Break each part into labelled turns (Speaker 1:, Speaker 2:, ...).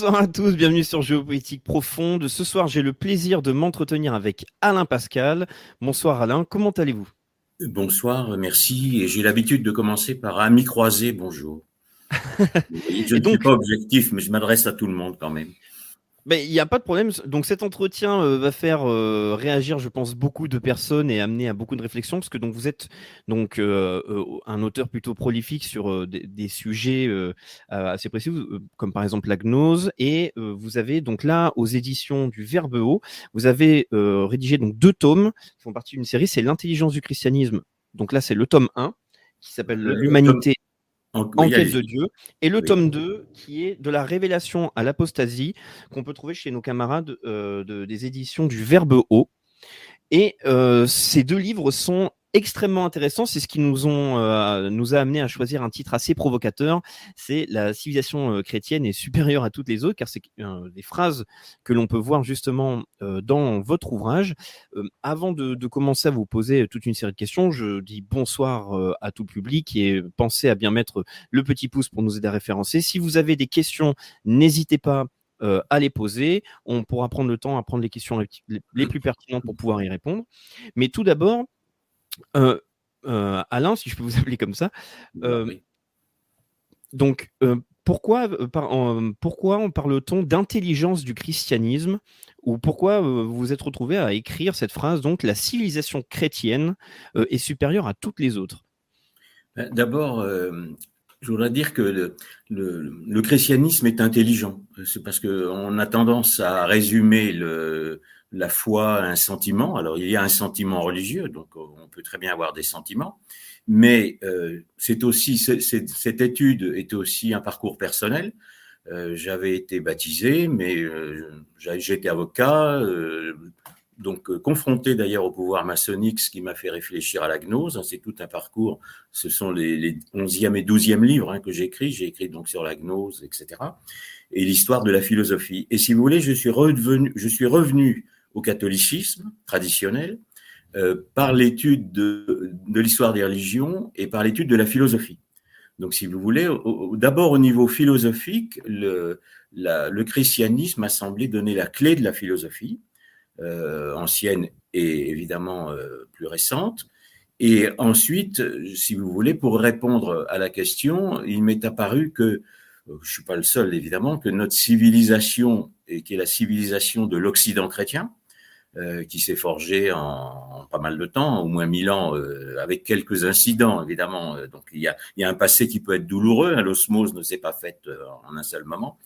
Speaker 1: Bonsoir à tous, bienvenue sur Géopolitique Profonde. Ce soir, j'ai le plaisir de m'entretenir avec Alain Pascal. Bonsoir Alain, comment allez-vous?
Speaker 2: Bonsoir, merci. Et j'ai l'habitude de commencer par ami croisé, bonjour. Je ne
Speaker 1: donc-
Speaker 2: suis pas objectif, mais je m'adresse à tout le monde quand même.
Speaker 1: Ben, Il n'y a pas de problème. Donc cet entretien euh, va faire euh, réagir, je pense, beaucoup de personnes et amener à beaucoup de réflexions, parce que donc vous êtes donc euh, un auteur plutôt prolifique sur euh, des, des sujets assez précis, comme par exemple la gnose, et euh, vous avez donc là aux éditions du Verbe haut, vous avez euh, rédigé donc deux tomes qui font partie d'une série, c'est l'intelligence du christianisme. Donc là, c'est le tome 1 qui s'appelle
Speaker 2: Le- le
Speaker 1: l'humanité
Speaker 2: En,
Speaker 1: en
Speaker 2: oui,
Speaker 1: quête
Speaker 2: allez-y.
Speaker 1: de Dieu, et le
Speaker 2: Oui.
Speaker 1: tome 2 qui est de la révélation à l'apostasie qu'on peut trouver chez nos camarades euh, de- des éditions du Verbe haut. Et euh, ces deux livres sont extrêmement intéressants. C'est ce qui nous, ont, euh, nous a amené à choisir un titre assez provocateur. C'est la civilisation euh, chrétienne est supérieure à toutes les autres, car c'est euh, des phrases que l'on peut voir justement euh, dans votre ouvrage. Euh, avant de, de commencer à vous poser toute une série de questions, je dis bonsoir à tout le public et pensez à bien mettre le petit pouce pour nous aider à référencer. Si vous avez des questions, n'hésitez pas euh, à les poser. On pourra prendre le temps à prendre les questions les, plus pertinentes pour pouvoir y répondre. Mais tout d'abord, Alain, si je peux vous appeler comme ça, euh,
Speaker 2: Oui.
Speaker 1: donc euh, pourquoi, euh, par- en- pourquoi en parle-t-on d'intelligence du christianisme ou pourquoi euh, vous vous êtes retrouvé à écrire cette phrase donc la civilisation chrétienne euh, est supérieure à toutes les autres?
Speaker 2: Ben, D'abord, euh, je voudrais dire que le, le- le christianisme est intelligent. C'est parce qu'on a tendance à résumer le, la foi un sentiment. Alors, il y a un sentiment religieux, donc on peut très bien avoir des sentiments. Mais euh, c'est aussi cette étude est aussi un parcours personnel. Euh, J'avais été baptisé, mais euh, j'étais avocat, euh, donc euh, confronté d'ailleurs au pouvoir maçonnique, ce qui m'a fait réfléchir à la gnose. hein, C'est tout un parcours. Ce sont les, les 11e et 12e livres hein, que j'ai écrits. J'ai écrit donc sur la gnose, etc. Et l'histoire de la philosophie. Et si vous voulez, je suis revenu, je suis revenu au catholicisme traditionnel euh, par l'étude de, l'histoire des religions et par l'étude de la philosophie. Donc, si vous voulez, d'abord au niveau philosophique, le, christianisme a semblé donner la clé de la philosophie, euh, ancienne et évidemment euh, plus récente. Et ensuite, si vous voulez, pour répondre à la question, il m'est apparu que, je suis pas le seul évidemment, que notre civilisation, et qui est la civilisation de l'Occident chrétien, euh, qui s'est forgée en, en pas mal de temps, au moins mille ans, euh, avec quelques incidents évidemment. Euh, Donc il y a, il y a un passé qui peut être douloureux. hein, L'osmose ne s'est pas faite euh, en un seul moment,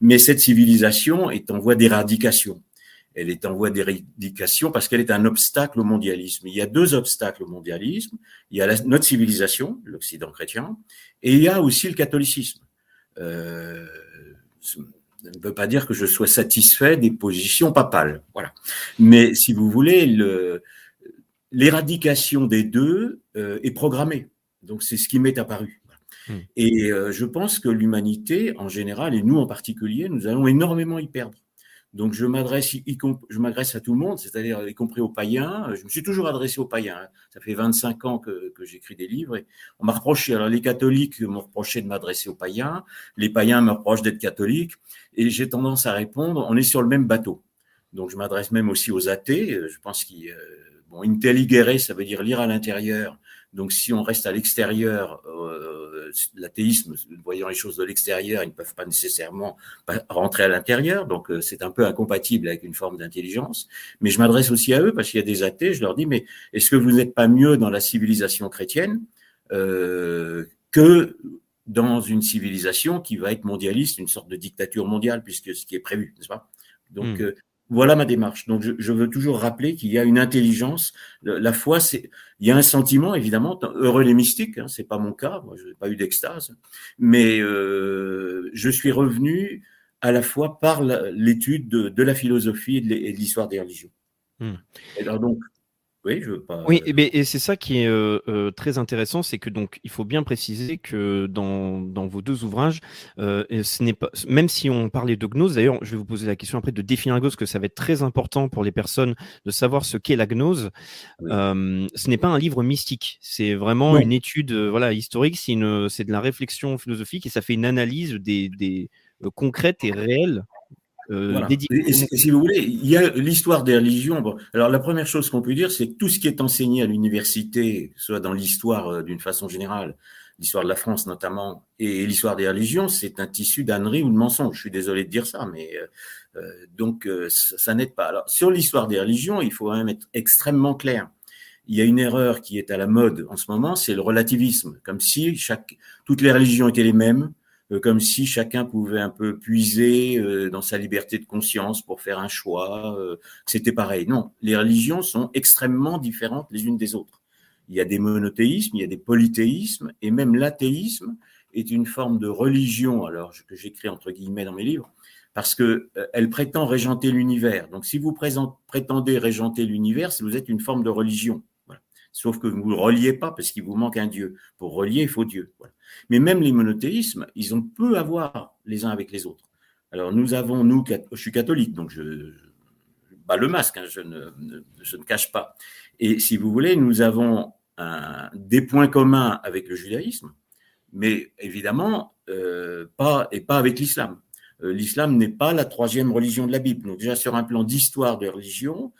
Speaker 2: mais cette civilisation est en voie d'éradication. Elle est en voie d'éradication parce qu'elle est un obstacle au mondialisme. Il y a deux obstacles au mondialisme. Il y a la- notre civilisation, l'Occident chrétien, et il y a aussi le catholicisme. Euh, ça ne veut pas dire que je sois satisfait des positions papales. Voilà. Mais si vous voulez, le- l'éradication des deux euh, est programmée. Donc c'est ce qui m'est apparu.
Speaker 1: Hmm.
Speaker 2: Et euh, je pense que l'humanité en général, et nous en particulier, nous allons énormément y perdre. Donc je m'adresse, je m'adresse à tout le monde, c'est-à-dire y compris aux païens. Je me suis toujours adressé aux païens. hein. Ça fait 25 ans que, j'écris des livres. Et on m'a reproché, alors les catholiques m'ont reproché de m'adresser aux païens, les païens me reprochent d'être catholique, et j'ai tendance à répondre, on est sur le même bateau. Donc je m'adresse même aussi aux athées. Je pense qu'ils, euh, bon, ça veut dire lire à l'intérieur. Donc si on reste à l'extérieur, euh, l'athéisme, voyant les choses de l'extérieur, ils ne peuvent pas nécessairement rentrer à l'intérieur. Donc euh, c'est un peu incompatible avec une forme d'intelligence. Mais je m'adresse aussi à eux parce qu'il y a des athées. Je leur dis mais est-ce que vous n'êtes pas mieux dans la civilisation chrétienne euh, que dans une civilisation qui va être mondialiste, une sorte de dictature mondiale, puisque ce qui est prévu, n'est-ce pas? Donc, mm. Voilà ma démarche. Donc, je, veux toujours rappeler qu'il y a une intelligence. La foi, c'est, il y a un sentiment, évidemment, heureux les mystiques. Hein, c'est pas mon cas. Moi, je n'ai pas eu d'extase, mais euh, je suis revenu à la fois par l'étude de, la philosophie et de l'histoire des religions. Hmm. Alors donc, oui, je veux pas.
Speaker 1: Oui, et, ben, et c'est ça qui est euh, euh, très intéressant, c'est que donc il faut bien préciser que dans, dans vos deux ouvrages, euh, ce n'est pas même si on parlait de gnose. D'ailleurs, je vais vous poser la question après de définir la gnose, que ça va être très important pour les personnes de savoir ce qu'est la gnose. ce n'est pas un livre mystique, c'est vraiment une étude voilà historique. C'est une c'est de la réflexion philosophique et ça fait une analyse des, des concrètes et réelles
Speaker 2: euh, si vous voulez, il y a l'histoire des religions. alors la première chose qu'on peut dire, c'est que tout ce qui est enseigné à l'université, soit dans l'histoire euh, d'une façon générale, l'histoire de la France notamment, et l'histoire des religions, c'est un tissu d'ânerie ou de mensonge. Je suis désolé de dire ça, mais euh, donc ça, n'aide pas. Alors sur l'histoire des religions, il faut quand même être extrêmement clair. Il y a une erreur qui est à la mode en ce moment, c'est le relativisme, comme si chaque, toutes les religions étaient les mêmes, euh, comme si chacun pouvait un peu puiser euh, dans sa liberté de conscience pour faire un choix, euh, c'était pareil. Non, les religions sont extrêmement différentes les unes des autres. Il y a des monothéismes, il y a des polythéismes, et même l'athéisme est une forme de religion, alors que j'écris entre guillemets dans mes livres, parce que elle prétend régenter l'univers. Donc, si vous prétendez régenter l'univers, vous êtes une forme de religion. Sauf que vous ne reliez pas parce qu'il vous manque un Dieu. Pour relier, il faut Dieu. Voilà. Mais même les monothéismes, ils ont peu à voir les uns avec les autres. Alors nous avons, nous, je suis catholique, donc je, bats le masque, hein, je, ne, je, ne, cache pas. Et si vous voulez, nous avons des points communs avec le judaïsme, mais évidemment euh, pas et pas avec l'islam. Euh, l'islam n'est pas la troisième religion de la Bible. Donc déjà sur un plan d'histoire de religion,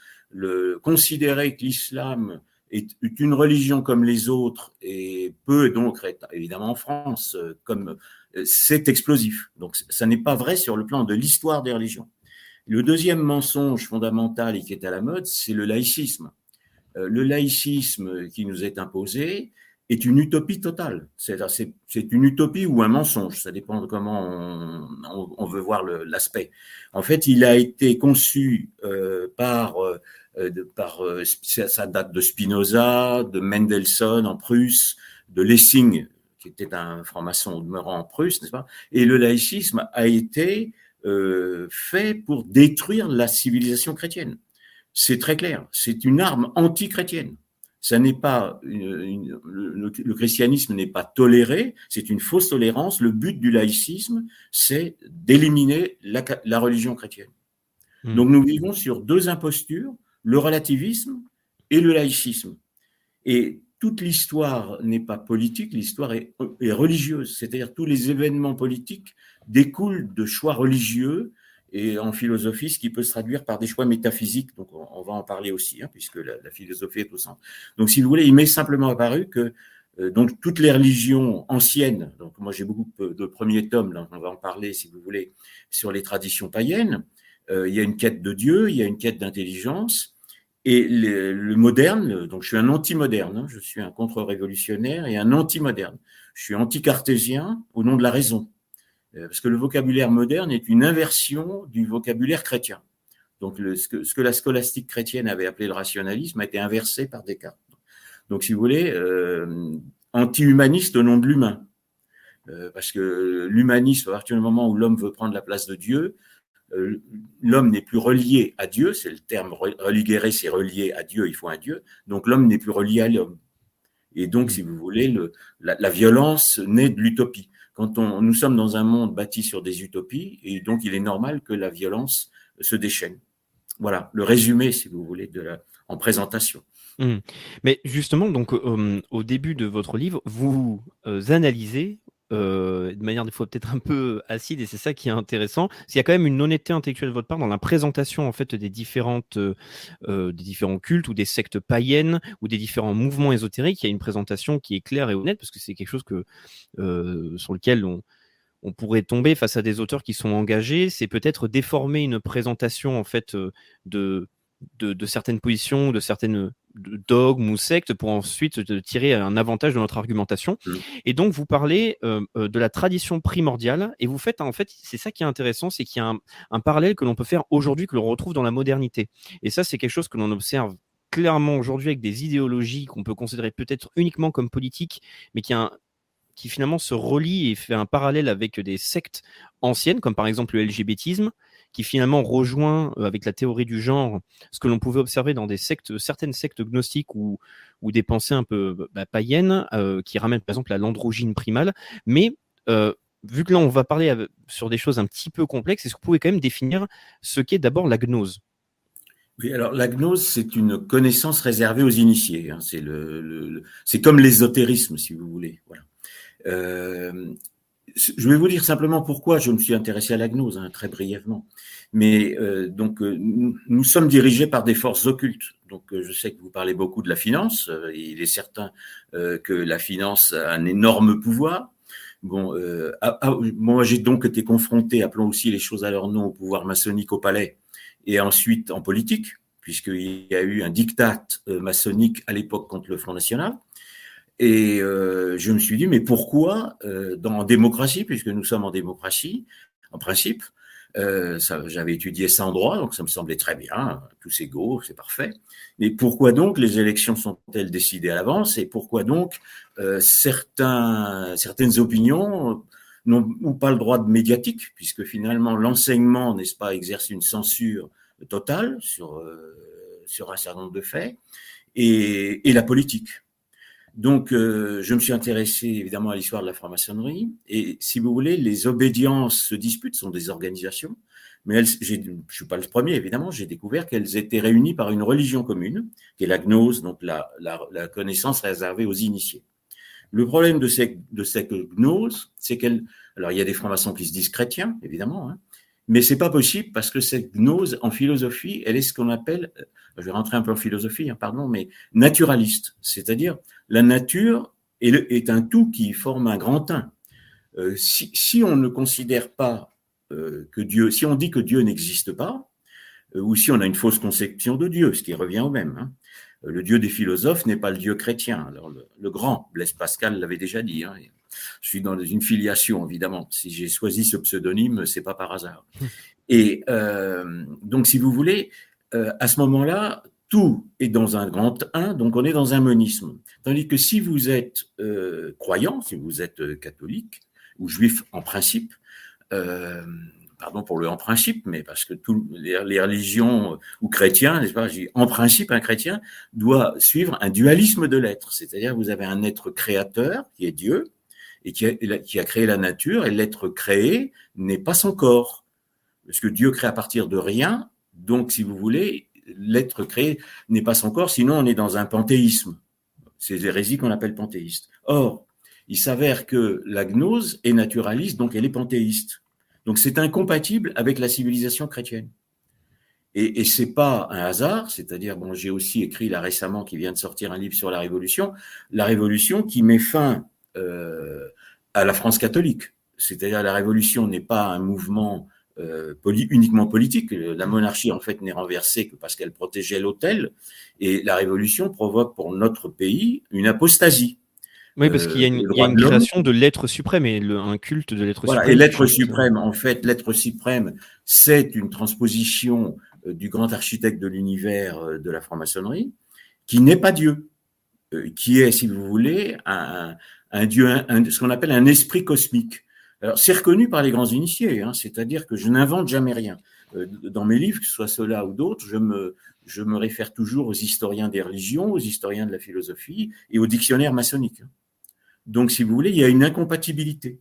Speaker 2: considérer que l'islam est une religion comme les autres et peut donc être évidemment en France euh, comme euh, c'est explosif. Donc ça n'est pas vrai sur le plan de l'histoire des religions. Le deuxième mensonge fondamental et qui est à la mode, c'est le laïcisme. Euh, le laïcisme qui nous est imposé est une utopie totale. C'est une utopie ou un mensonge, ça dépend de comment on, on veut voir l'aspect. En fait, il a été conçu euh, par euh, de, par, euh, ça date de Spinoza, de Mendelssohn en Prusse, de Lessing, qui était un franc-maçon demeurant en Prusse, n'est-ce pas? Et le laïcisme a été euh, fait pour détruire la civilisation chrétienne. C'est très clair. C'est une arme anti-chrétienne. Ça n'est pas une, le, christianisme n'est pas toléré. C'est une fausse tolérance. Le but du laïcisme, c'est d'éliminer la, la, religion chrétienne. Hmm. Donc nous vivons sur deux impostures le relativisme et le laïcisme. Et toute l'histoire n'est pas politique, l'histoire est, religieuse, c'est-à-dire tous les événements politiques découlent de choix religieux et en philosophie, ce qui peut se traduire par des choix métaphysiques. Donc, on, va en parler aussi, hein, puisque la, philosophie est au centre. Donc, si vous voulez, il m'est simplement apparu que euh, donc toutes les religions anciennes. Donc, moi, j'ai beaucoup de premiers tomes, on va en parler, si vous voulez, sur les traditions païennes. Euh, il y a une quête de Dieu, il y a une quête d'intelligence. Et le, moderne, donc je suis un anti-moderne, hein, je suis un contre-révolutionnaire et un anti-moderne. Je suis anti-cartésien au nom de la raison. Euh, parce que le vocabulaire moderne est une inversion du vocabulaire chrétien. Donc le, ce, que, la scolastique chrétienne avait appelé le rationalisme a été inversé par Descartes. Donc si vous voulez, euh, anti-humaniste au nom de l'humain. Euh, parce que l'humanisme, à partir du moment où l'homme veut prendre la place de Dieu, l'homme n'est plus relié à Dieu, c'est le terme religere, c'est relié à Dieu, il faut un Dieu, donc l'homme n'est plus relié à l'homme. Et donc, si vous voulez, le, la, violence naît de l'utopie. Quand on, nous sommes dans un monde bâti sur des utopies, et donc il est normal que la violence se déchaîne. Voilà, le résumé, si vous voulez, de la, en présentation.
Speaker 1: Mmh. Mais justement, donc euh, au début de votre livre, vous euh, analysez euh, de manière des fois peut-être un peu acide et c'est ça qui est intéressant. Il y a quand même une honnêteté intellectuelle de votre part dans la présentation en fait des différentes euh, euh, des différents cultes ou des sectes païennes ou des différents mouvements ésotériques. Il y a une présentation qui est claire et honnête parce que c'est quelque chose sur lequel on, on pourrait tomber face à des auteurs qui sont engagés. C'est peut-être déformer une présentation en fait de de, de certaines positions, de certaines dogme ou secte pour ensuite tirer un avantage de notre argumentation.
Speaker 2: Mm.
Speaker 1: Et donc, vous parlez euh, euh, de la tradition primordiale et vous faites, en fait, c'est ça qui est intéressant, c'est qu'il y a un, un parallèle que l'on peut faire aujourd'hui, que l'on retrouve dans la modernité. Et ça, c'est quelque chose que l'on observe clairement aujourd'hui avec des idéologies qu'on peut considérer peut-être uniquement comme politiques, mais qui, a un- qui finalement se relient et fait un parallèle avec des sectes anciennes, comme par exemple le LGBTisme, qui finalement rejoint euh, avec la théorie du genre ce que l'on pouvait observer dans des sectes, certaines sectes gnostiques ou, des pensées un peu bah, païennes, euh, qui ramènent par exemple à l'androgyne primale. Mais euh, vu que là on va parler sur des choses un petit peu complexes, est-ce que vous pouvez quand même définir ce qu'est d'abord la gnose?
Speaker 2: Oui, alors la gnose, c'est une connaissance réservée aux initiés. hein. C'est le, le- comme l'ésotérisme, si vous voulez. Je vais vous dire simplement pourquoi je me suis intéressé à la gnose, hein, très brièvement. Mais euh, donc, euh, nous, sommes dirigés par des forces occultes. Donc, euh, je sais que vous parlez beaucoup de la finance. Euh, il est certain euh, que la finance a un énorme pouvoir. Bon, ah, ah, moi, j'ai donc été confronté, appelons aussi les choses à leur nom, au pouvoir maçonnique au palais et ensuite en politique, puisqu'il y a eu un diktat maçonnique à l'époque contre le Front National. Et euh, je me suis dit, mais pourquoi euh, dans démocratie, puisque nous sommes en démocratie, en principe, euh, j'avais étudié ça en droit, donc ça me semblait très bien, tous égaux, c'est parfait. Mais pourquoi donc les élections sont-elles décidées à l'avance et pourquoi donc euh, certains, certaines opinions n'ont pas le droit de médiatique, puisque finalement l'enseignement, n'est-ce pas, exerce une censure totale sur, euh, sur un certain nombre de faits, et, et la politique? Donc, euh, je me suis intéressé évidemment à l'histoire de la franc-maçonnerie. Et si vous voulez, les obédiences se disputent, sont des organisations. Mais elles, je suis pas le premier, évidemment. J'ai découvert qu'elles étaient réunies par une religion commune, qui est la gnose, donc la, connaissance réservée aux initiés. Le problème de cette, de cette gnose, c'est qu'elle, alors il y a des francs-maçons qui se disent chrétiens, évidemment, hein, mais c'est pas possible parce que cette gnose en philosophie, elle est ce qu'on appelle, euh, je vais rentrer un peu en philosophie, hein, pardon, mais naturaliste, c'est-à-dire la nature est, un tout qui forme un grand un. Euh, si, on ne considère pas euh, que Dieu, si on dit que Dieu n'existe pas, ou si on a une fausse conception de Dieu, ce qui revient au même. hein. Le Dieu des philosophes n'est pas le Dieu chrétien. Alors le, le grand Blaise Pascal l'avait déjà dit. hein. Je suis dans une filiation évidemment. Si j'ai choisi ce pseudonyme, c'est pas par hasard. Et euh, donc, si vous voulez, euh, à ce moment-là, tout est dans un grand un, donc on est dans un monisme. Tandis que si vous êtes euh, croyant, si vous êtes catholique ou juif en principe, pardon pour le en principe, mais parce que tous les, les religions ou chrétiens, n'est-ce pas, en principe, un chrétien doit suivre un dualisme de l'être, c'est-à-dire vous avez un être créateur qui est Dieu et qui a, créé la nature, et l'être créé n'est pas son corps, parce que Dieu crée à partir de rien, donc si vous voulez, l'être créé n'est pas son corps, sinon on est dans un panthéisme. C'est l'hérésie qu'on appelle panthéiste. Or, il s'avère que la gnose est naturaliste, donc elle est panthéiste. Donc c'est incompatible avec la civilisation chrétienne. Et, et c'est pas un hasard, c'est-à-dire, bon, j'ai aussi écrit là récemment, qui vient de sortir un livre sur la Révolution, la Révolution qui met fin à la France catholique. C'est-à-dire la Révolution n'est pas un mouvement euh, poli uniquement politique. La monarchie, en fait, n'est renversée que parce qu'elle protégeait l'autel. Et la Révolution provoque pour notre pays une apostasie.
Speaker 1: Oui, parce qu'il y a une,
Speaker 2: Euh,
Speaker 1: y a une création de l'être suprême et le- un culte de l'être
Speaker 2: Voilà,
Speaker 1: suprême.
Speaker 2: et l'être suprême, en fait, l'être suprême, c'est une transposition euh, du grand architecte de l'univers euh, de la franc-maçonnerie, qui n'est pas Dieu, euh, qui est, si vous voulez, un, un- Dieu, ce qu'on appelle un esprit cosmique. Alors, c'est reconnu par les grands initiés, hein, c'est-à-dire que je n'invente jamais rien. Euh, Dans mes livres, que ce soit ceux-là ou d'autres, je me, je me réfère toujours aux historiens des religions, aux historiens de la philosophie et au dictionnaire maçonnique. Donc, si vous voulez, il y a une incompatibilité.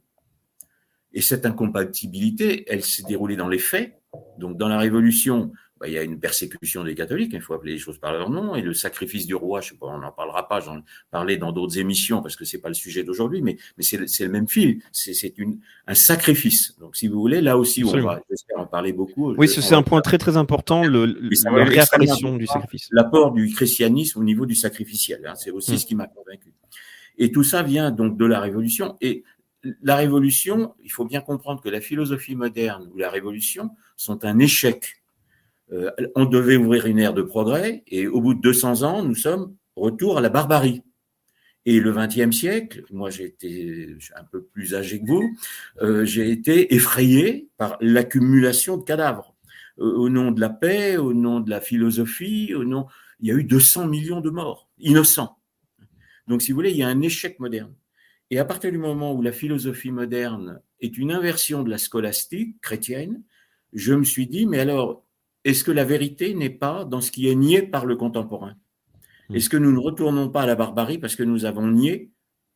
Speaker 2: Et cette incompatibilité, elle s'est déroulée dans les faits. Donc, dans la Révolution, bah, il y a une persécution des catholiques, il faut appeler les choses par leur nom, et le sacrifice du roi, je sais pas, on n'en parlera pas, j'en parlais dans d'autres émissions parce que c'est pas le sujet d'aujourd'hui, mais, mais c'est le, même fil, c'est un sacrifice. Donc, si vous voulez, là aussi, on va, j'espère en parler beaucoup.
Speaker 1: Oui, c'est un point très très important, le, la réapparition du sacrifice.
Speaker 2: l'apport du christianisme au niveau du sacrificiel. hein. C'est aussi
Speaker 1: Mm.
Speaker 2: ce qui m'a convaincu. Et tout ça vient donc de la Révolution. Et la Révolution, il faut bien comprendre que la philosophie moderne ou la Révolution sont un échec Euh, on devait ouvrir une ère de progrès et au bout de 200 ans, nous sommes retour à la barbarie. Et le XXe siècle, moi été un peu plus âgé que vous, euh, j'ai été effrayé par l'accumulation de cadavres. Euh, au nom de la paix, au nom de la philosophie, au nom, il y a eu 200 millions de morts innocents. Donc si vous voulez, il y a un échec moderne. Et à partir du moment où la philosophie moderne est une inversion de la scolastique chrétienne, je me suis dit, mais alors, est-ce que la vérité n'est pas dans ce qui est nié par le contemporain? Hmm. Est-ce que nous ne retournons pas à la barbarie parce que nous avons nié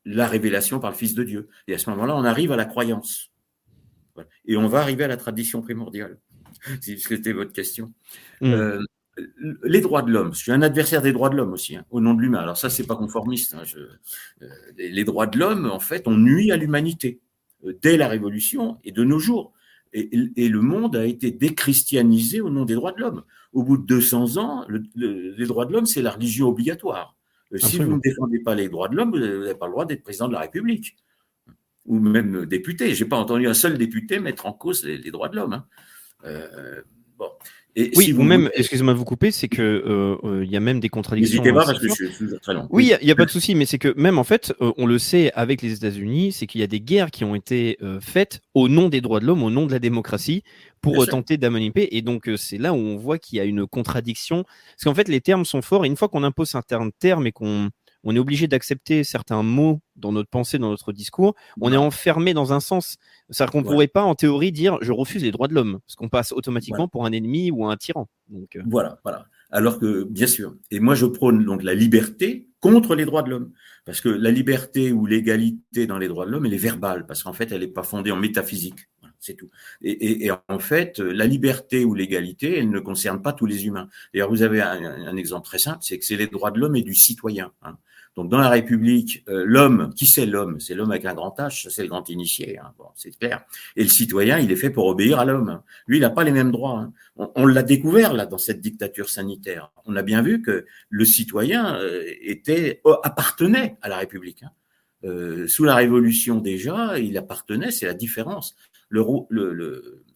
Speaker 2: la révélation par le Fils de Dieu? Et à ce moment-là, on arrive à la croyance. Et on va arriver à la tradition primordiale, si c'était votre question. Hmm. Euh, les droits de l'homme, je suis un adversaire des droits de l'homme aussi, hein, au nom de l'humain. Alors ça, c'est pas conformiste. Hein, euh, les droits de l'homme, en fait, ont nuit à l'humanité euh, dès la Révolution et de nos jours. Et, le monde a été déchristianisé au nom des droits de l'homme. Au bout de 200 ans, les droits de l'homme, c'est la religion obligatoire. Euh, si vous ne défendez pas les droits de l'homme, vous n'avez pas le droit d'être président de la République ou même député. Je n'ai pas entendu un seul député mettre en cause les, droits de l'homme. Hein. Euh,
Speaker 1: bon oui, ou même, excusez-moi de vous couper, c'est que euh, euh, il y a même des contradictions.
Speaker 2: N'hésitez pas parce que je suis toujours très long.
Speaker 1: Oui, il n'y a, pas de souci, mais c'est que même en fait, euh, on le sait avec les États-Unis, c'est qu'il y a des guerres qui ont été faites au nom des droits de l'homme, au nom de la démocratie, pour tenter d'amener. Et donc c'est là où on voit qu'il y a une contradiction, parce qu'en fait les termes sont forts. Et une fois qu'on impose un terme et qu'on on est obligé d'accepter certains mots dans notre pensée, dans notre discours, on est enfermé dans un sens. C'est-à-dire qu'on ne pourrait pas, en théorie, dire je refuse les droits de l'homme, parce qu'on passe automatiquement pour un ennemi ou un tyran. Donc,
Speaker 2: euh. Voilà, voilà. Alors que, bien sûr, et moi je prône donc la liberté contre les droits de l'homme, parce que la liberté ou l'égalité dans les droits de l'homme, elle est verbale, parce qu'en fait, elle n'est pas fondée en métaphysique. c'est tout. Et, en fait, la liberté ou l'égalité, elle ne concerne pas tous les humains. D'ailleurs, vous avez un, exemple très simple, c'est que c'est les droits de l'homme et du citoyen. Hein. Donc dans la République, euh, l'homme, qui c'est l'homme? C'est l'homme avec un grand H, c'est le grand initié, hein, c'est clair. Et le citoyen, il est fait pour obéir à l'homme. Lui, il n'a pas les mêmes droits. Hein. On, l'a découvert là dans cette dictature sanitaire. On a bien vu que le citoyen euh, euh, appartenait à la République. Hein. Sous la Révolution déjà, il appartenait, c'est la différence.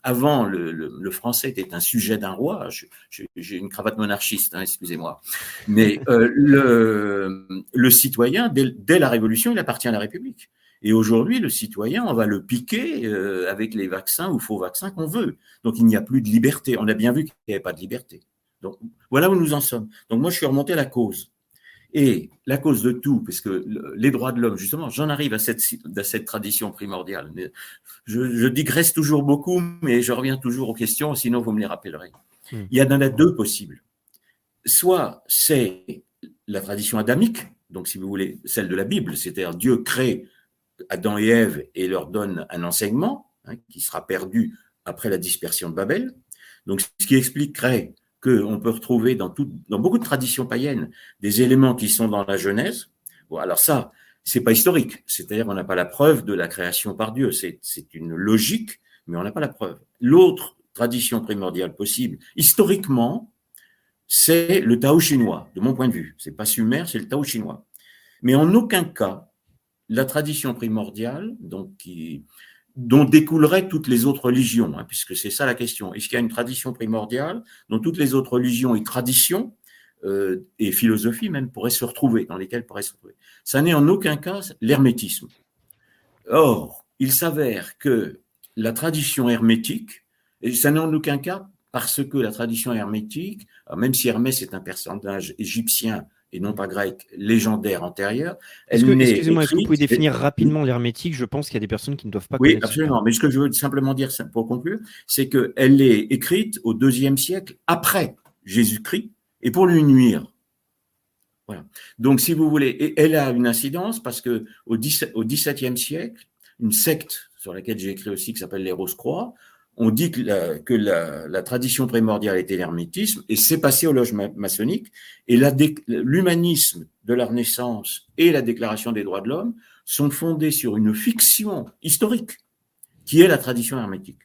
Speaker 2: Avant, le, le, français était un sujet d'un roi. J'ai une cravate monarchiste, hein, excusez-moi. Mais euh, le, le, citoyen, dès, dès, la Révolution, il appartient à la République. Et aujourd'hui, le citoyen, on va le piquer euh, avec les vaccins ou faux vaccins qu'on veut. Donc, il n'y a plus de liberté. On a bien vu qu'il n'y avait pas de liberté. Donc, voilà où nous en sommes. Donc, moi, je suis remonté à la cause. Et la cause de tout, puisque les droits de l'homme, justement, j'en arrive à cette, à cette tradition primordiale. Je, je, digresse toujours beaucoup, mais je reviens toujours aux questions, sinon vous me les rappellerez. Hmm. Il y en a deux possibles. Soit c'est la tradition adamique, donc si vous voulez, celle de la Bible, c'est-à-dire Dieu crée Adam et Ève et leur donne un enseignement hein, qui sera perdu après la dispersion de Babel. Donc ce qui expliquerait qu'on peut retrouver dans, tout, dans beaucoup de traditions païennes des éléments qui sont dans la Genèse. Bon, alors ça, c'est pas historique, c'est-à-dire on n'a pas la preuve de la création par Dieu, c'est une logique, mais on n'a pas la preuve. L'autre tradition primordiale possible, historiquement, c'est le Tao chinois, de mon point de vue. C'est pas sumer, c'est le Tao chinois. Mais en aucun cas, la tradition primordiale, donc qui, dont découleraient toutes les autres religions, hein, puisque c'est ça la question. Est-ce qu'il y a une tradition primordiale dont toutes les autres religions et traditions euh, et philosophies même pourraient se retrouver, dans lesquelles pourraient se retrouver? Ça n'est en aucun cas l'hermétisme. Or, il s'avère que la tradition hermétique, et ça n'est en aucun cas parce que la tradition hermétique, même si Hermès est un personnage égyptien et non pas grec, légendaire antérieure.
Speaker 1: Excusez-moi, est-ce que vous pouvez définir rapidement l'hermétique? Je pense qu'il y a des personnes qui ne doivent pas
Speaker 2: Oui, absolument. Mais ce que je veux simplement dire pour conclure, c'est qu'elle est écrite au deuxième siècle après Jésus-Christ et pour lui nuire. Voilà. Donc, si vous voulez, elle a une incidence parce que au XVIIe siècle, une secte sur laquelle j'ai écrit aussi qui s'appelle les Rose-Croix, on dit que, la, tradition primordiale était l'hermétisme et c'est passé aux loges maçonniques et l'humanisme de la Renaissance et la Déclaration des droits de l'homme sont fondés sur une fiction historique qui est la tradition hermétique.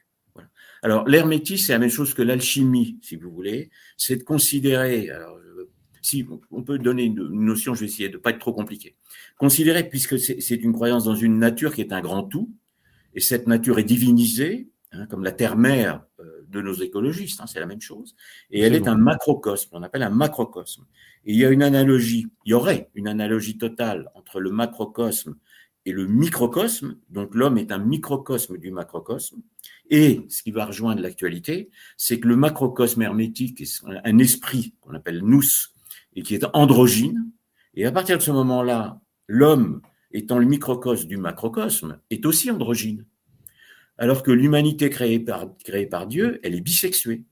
Speaker 2: Alors l'hermétisme c'est la même chose que l'alchimie, si vous voulez, c'est de considérer. Si on peut donner une notion, je vais essayer de pas être trop compliqué. Considérer, puisque c'est une croyance dans une nature qui est un grand tout, et cette nature est divinisée, Hein, comme la terre-mère euh, de nos écologistes, hein, c'est la même chose. Et elle est un macrocosme, on appelle un macrocosme. Et il y a une analogie, il y aurait une analogie totale entre le macrocosme et le microcosme. Donc l'homme est un microcosme du macrocosme. Et ce qui va rejoindre l'actualité, c'est que le macrocosme hermétique est un esprit qu'on appelle nous et qui est androgyne. Et à partir de ce moment-là, l'homme étant le microcosme du macrocosme est aussi androgyne. Alors que l'humanité créée par, Dieu, elle est bisexuée.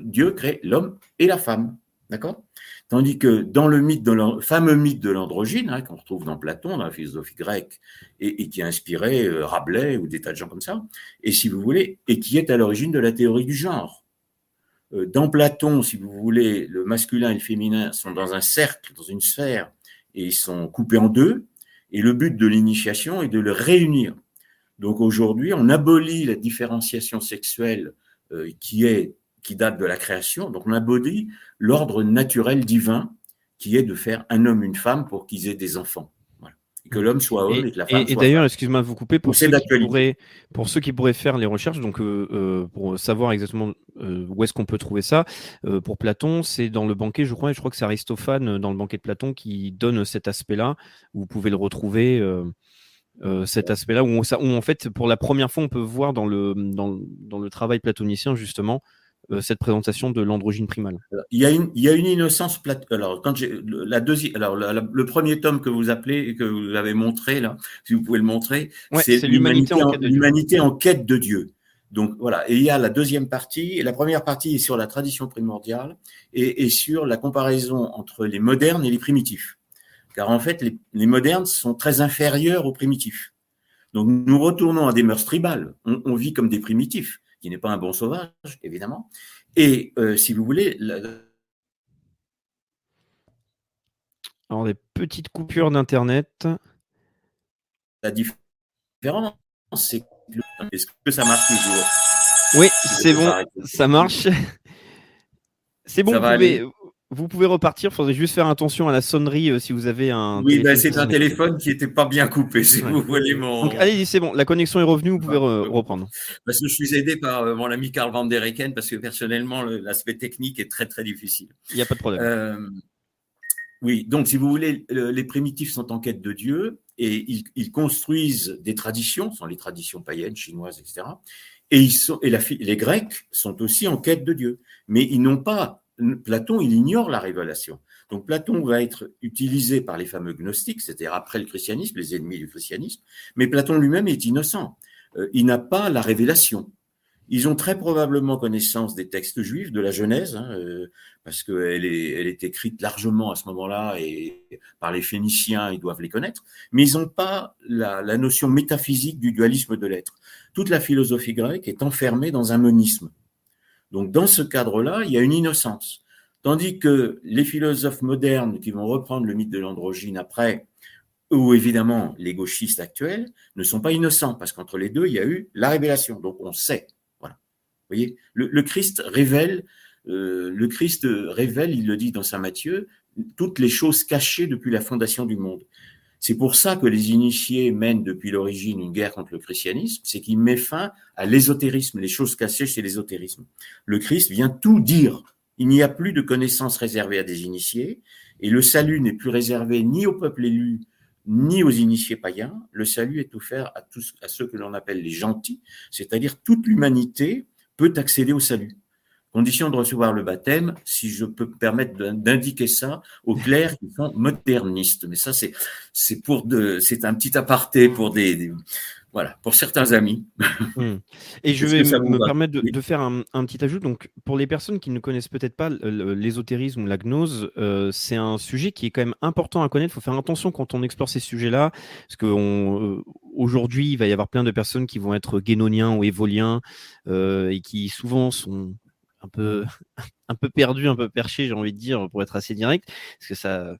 Speaker 2: Dieu crée l'homme et la femme. D'accord? Tandis que dans le mythe de fameux mythe de l'androgyne, hein, qu'on retrouve dans Platon, dans la philosophie grecque, et, qui a inspiré euh, Rabelais ou des tas de gens comme ça, et si vous voulez, et qui est à l'origine de la théorie du genre. Euh, dans Platon, si vous voulez, le masculin et le féminin sont dans un cercle, dans une sphère, et ils sont coupés en deux, et le but de l'initiation est de le réunir. Donc aujourd'hui, on abolit la différenciation sexuelle euh, qui est qui date de la création. Donc on abolit l'ordre naturel divin qui est de faire un homme, une femme pour qu'ils aient des enfants. Et que l'homme soit homme et, que la femme
Speaker 1: et, et d'ailleurs, excuse-moi de vous couper, pour ceux, qui pourraient, pour ceux qui pourraient faire les recherches, donc euh, euh, pour savoir exactement où est-ce qu'on peut trouver ça, pour Platon, c'est dans le banquet, je crois, et je crois que c'est Aristophane dans le banquet de Platon qui donne cet aspect-là. Vous pouvez le retrouver. Cet aspect-là où, où, en fait pour la première fois on peut voir dans le, dans, dans le travail platonicien justement euh, cette présentation de l'androgyne primale.
Speaker 2: Il y a une, il y a une innocence plate. Alors, quand j'ai la deuxième, alors le premier tome que vous appelez et que vous avez montré là, si vous pouvez le montrer, c'est l'humanité en, en quête de Dieu. Donc voilà, et il y a la deuxième partie, et la première partie est sur la tradition primordiale et, et sur la comparaison entre les modernes et les primitifs. Car en fait, les, les modernes sont très inférieurs aux primitifs. Donc nous retournons à des mœurs tribales. On, on vit comme des primitifs qui n'est pas un bon sauvage, évidemment. Et euh, si vous voulez.
Speaker 1: Alors, des petites coupures d'Internet.
Speaker 2: La différence, c'est est-ce que ça marche toujours?
Speaker 1: Oui, c'est bon, ça marche. C'est bon, vous pouvez, vous pouvez repartir. Il faudrait juste faire attention à la sonnerie euh, si vous avez un.
Speaker 2: Oui, ben, c'est un téléphone qui n'était pas bien coupé, si vous voulez mon.
Speaker 1: Donc, allez, c'est bon. La connexion est revenue. Vous pouvez reprendre.
Speaker 2: Parce que je suis aidé par euh, mon ami Karl Van der Eycken, parce que personnellement, l'aspect technique est très, très difficile.
Speaker 1: Il n'y a pas de problème.
Speaker 2: Euh, oui, donc si vous voulez, les primitifs sont en quête de Dieu et ils, construisent des traditions, ce sont les traditions païennes, chinoises, etc. Et, ils sont, et la, les Grecs sont aussi en quête de Dieu. Mais ils n'ont pas Platon, il ignore la révélation. Donc Platon va être utilisé par les fameux gnostiques, c'est-à-dire après le christianisme, les ennemis du christianisme, mais Platon lui-même est innocent. Euh, il n'a pas la révélation. Ils ont très probablement connaissance des textes juifs, de la Genèse, hein, euh, parce qu'elle est, elle est écrite largement à ce moment-là et par les Phéniciens, ils doivent les connaître, mais ils n'ont pas la, la notion métaphysique du dualisme de l'être. Toute la philosophie grecque est enfermée dans un monisme. Donc dans ce cadre-là, il y a une innocence. Tandis que les philosophes modernes qui vont reprendre le mythe de l'androgyne après, ou évidemment les gauchistes actuels, ne sont pas innocents, parce qu'entre les deux, il y a eu la révélation. Donc on sait. Voilà. Vous voyez, le, Christ révèle, euh, le Christ révèle, il le dit dans Saint Matthieu, toutes les choses cachées depuis la fondation du monde. C'est pour ça que les initiés mènent depuis l'origine une guerre contre le christianisme, c'est qu'il met fin à l'ésotérisme, les choses cachées chez l'ésotérisme. Le Christ vient tout dire. Il n'y a plus de connaissances réservées à des initiés, et le salut n'est plus réservé ni au peuple élu, ni aux initiés païens. Le salut est offert à tous, à ceux que l'on appelle les gentils, c'est-à-dire toute l'humanité peut accéder au salut. Condition de recevoir le baptême, si je peux me permettre d'indiquer ça aux clercs qui sont modernistes. Mais ça, c'est c'est pour de, c'est un petit aparté pour des, voilà, pour certains amis.
Speaker 1: Hmm. Et je vais me permettre de, faire un, petit ajout. Donc, pour les personnes qui ne connaissent peut-être pas l'ésotérisme ou la gnose, euh, c'est un sujet qui est quand même important à connaître. Il faut faire attention quand on explore ces sujets-là, parce qu'aujourd'hui, euh, il va y avoir plein de personnes qui vont être guénoniens ou évoliens euh, et qui souvent sont un peu, perdu, un peu perché, j'ai envie de dire, pour être assez direct, parce que ça,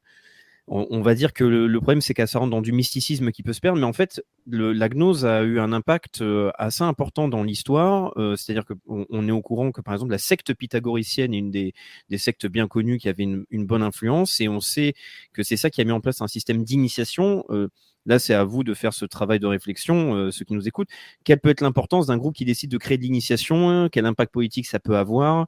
Speaker 1: on, va dire que le, problème, c'est qu'elle rentre dans du mysticisme qui peut se perdre, mais en fait, la gnose a eu un impact euh, assez important dans l'histoire, euh, c'est-à-dire qu'on on est au courant que, par exemple, la secte pythagoricienne est une des, sectes bien connues qui avait une, une, bonne influence, et on sait que c'est ça qui a mis en place un système d'initiation. Euh, là c'est à vous de faire ce travail de réflexion, ceux qui nous écoutent. Quelle peut être l'importance d'un groupe qui décide de créer de l'initiation? Quel impact politique ça peut avoir?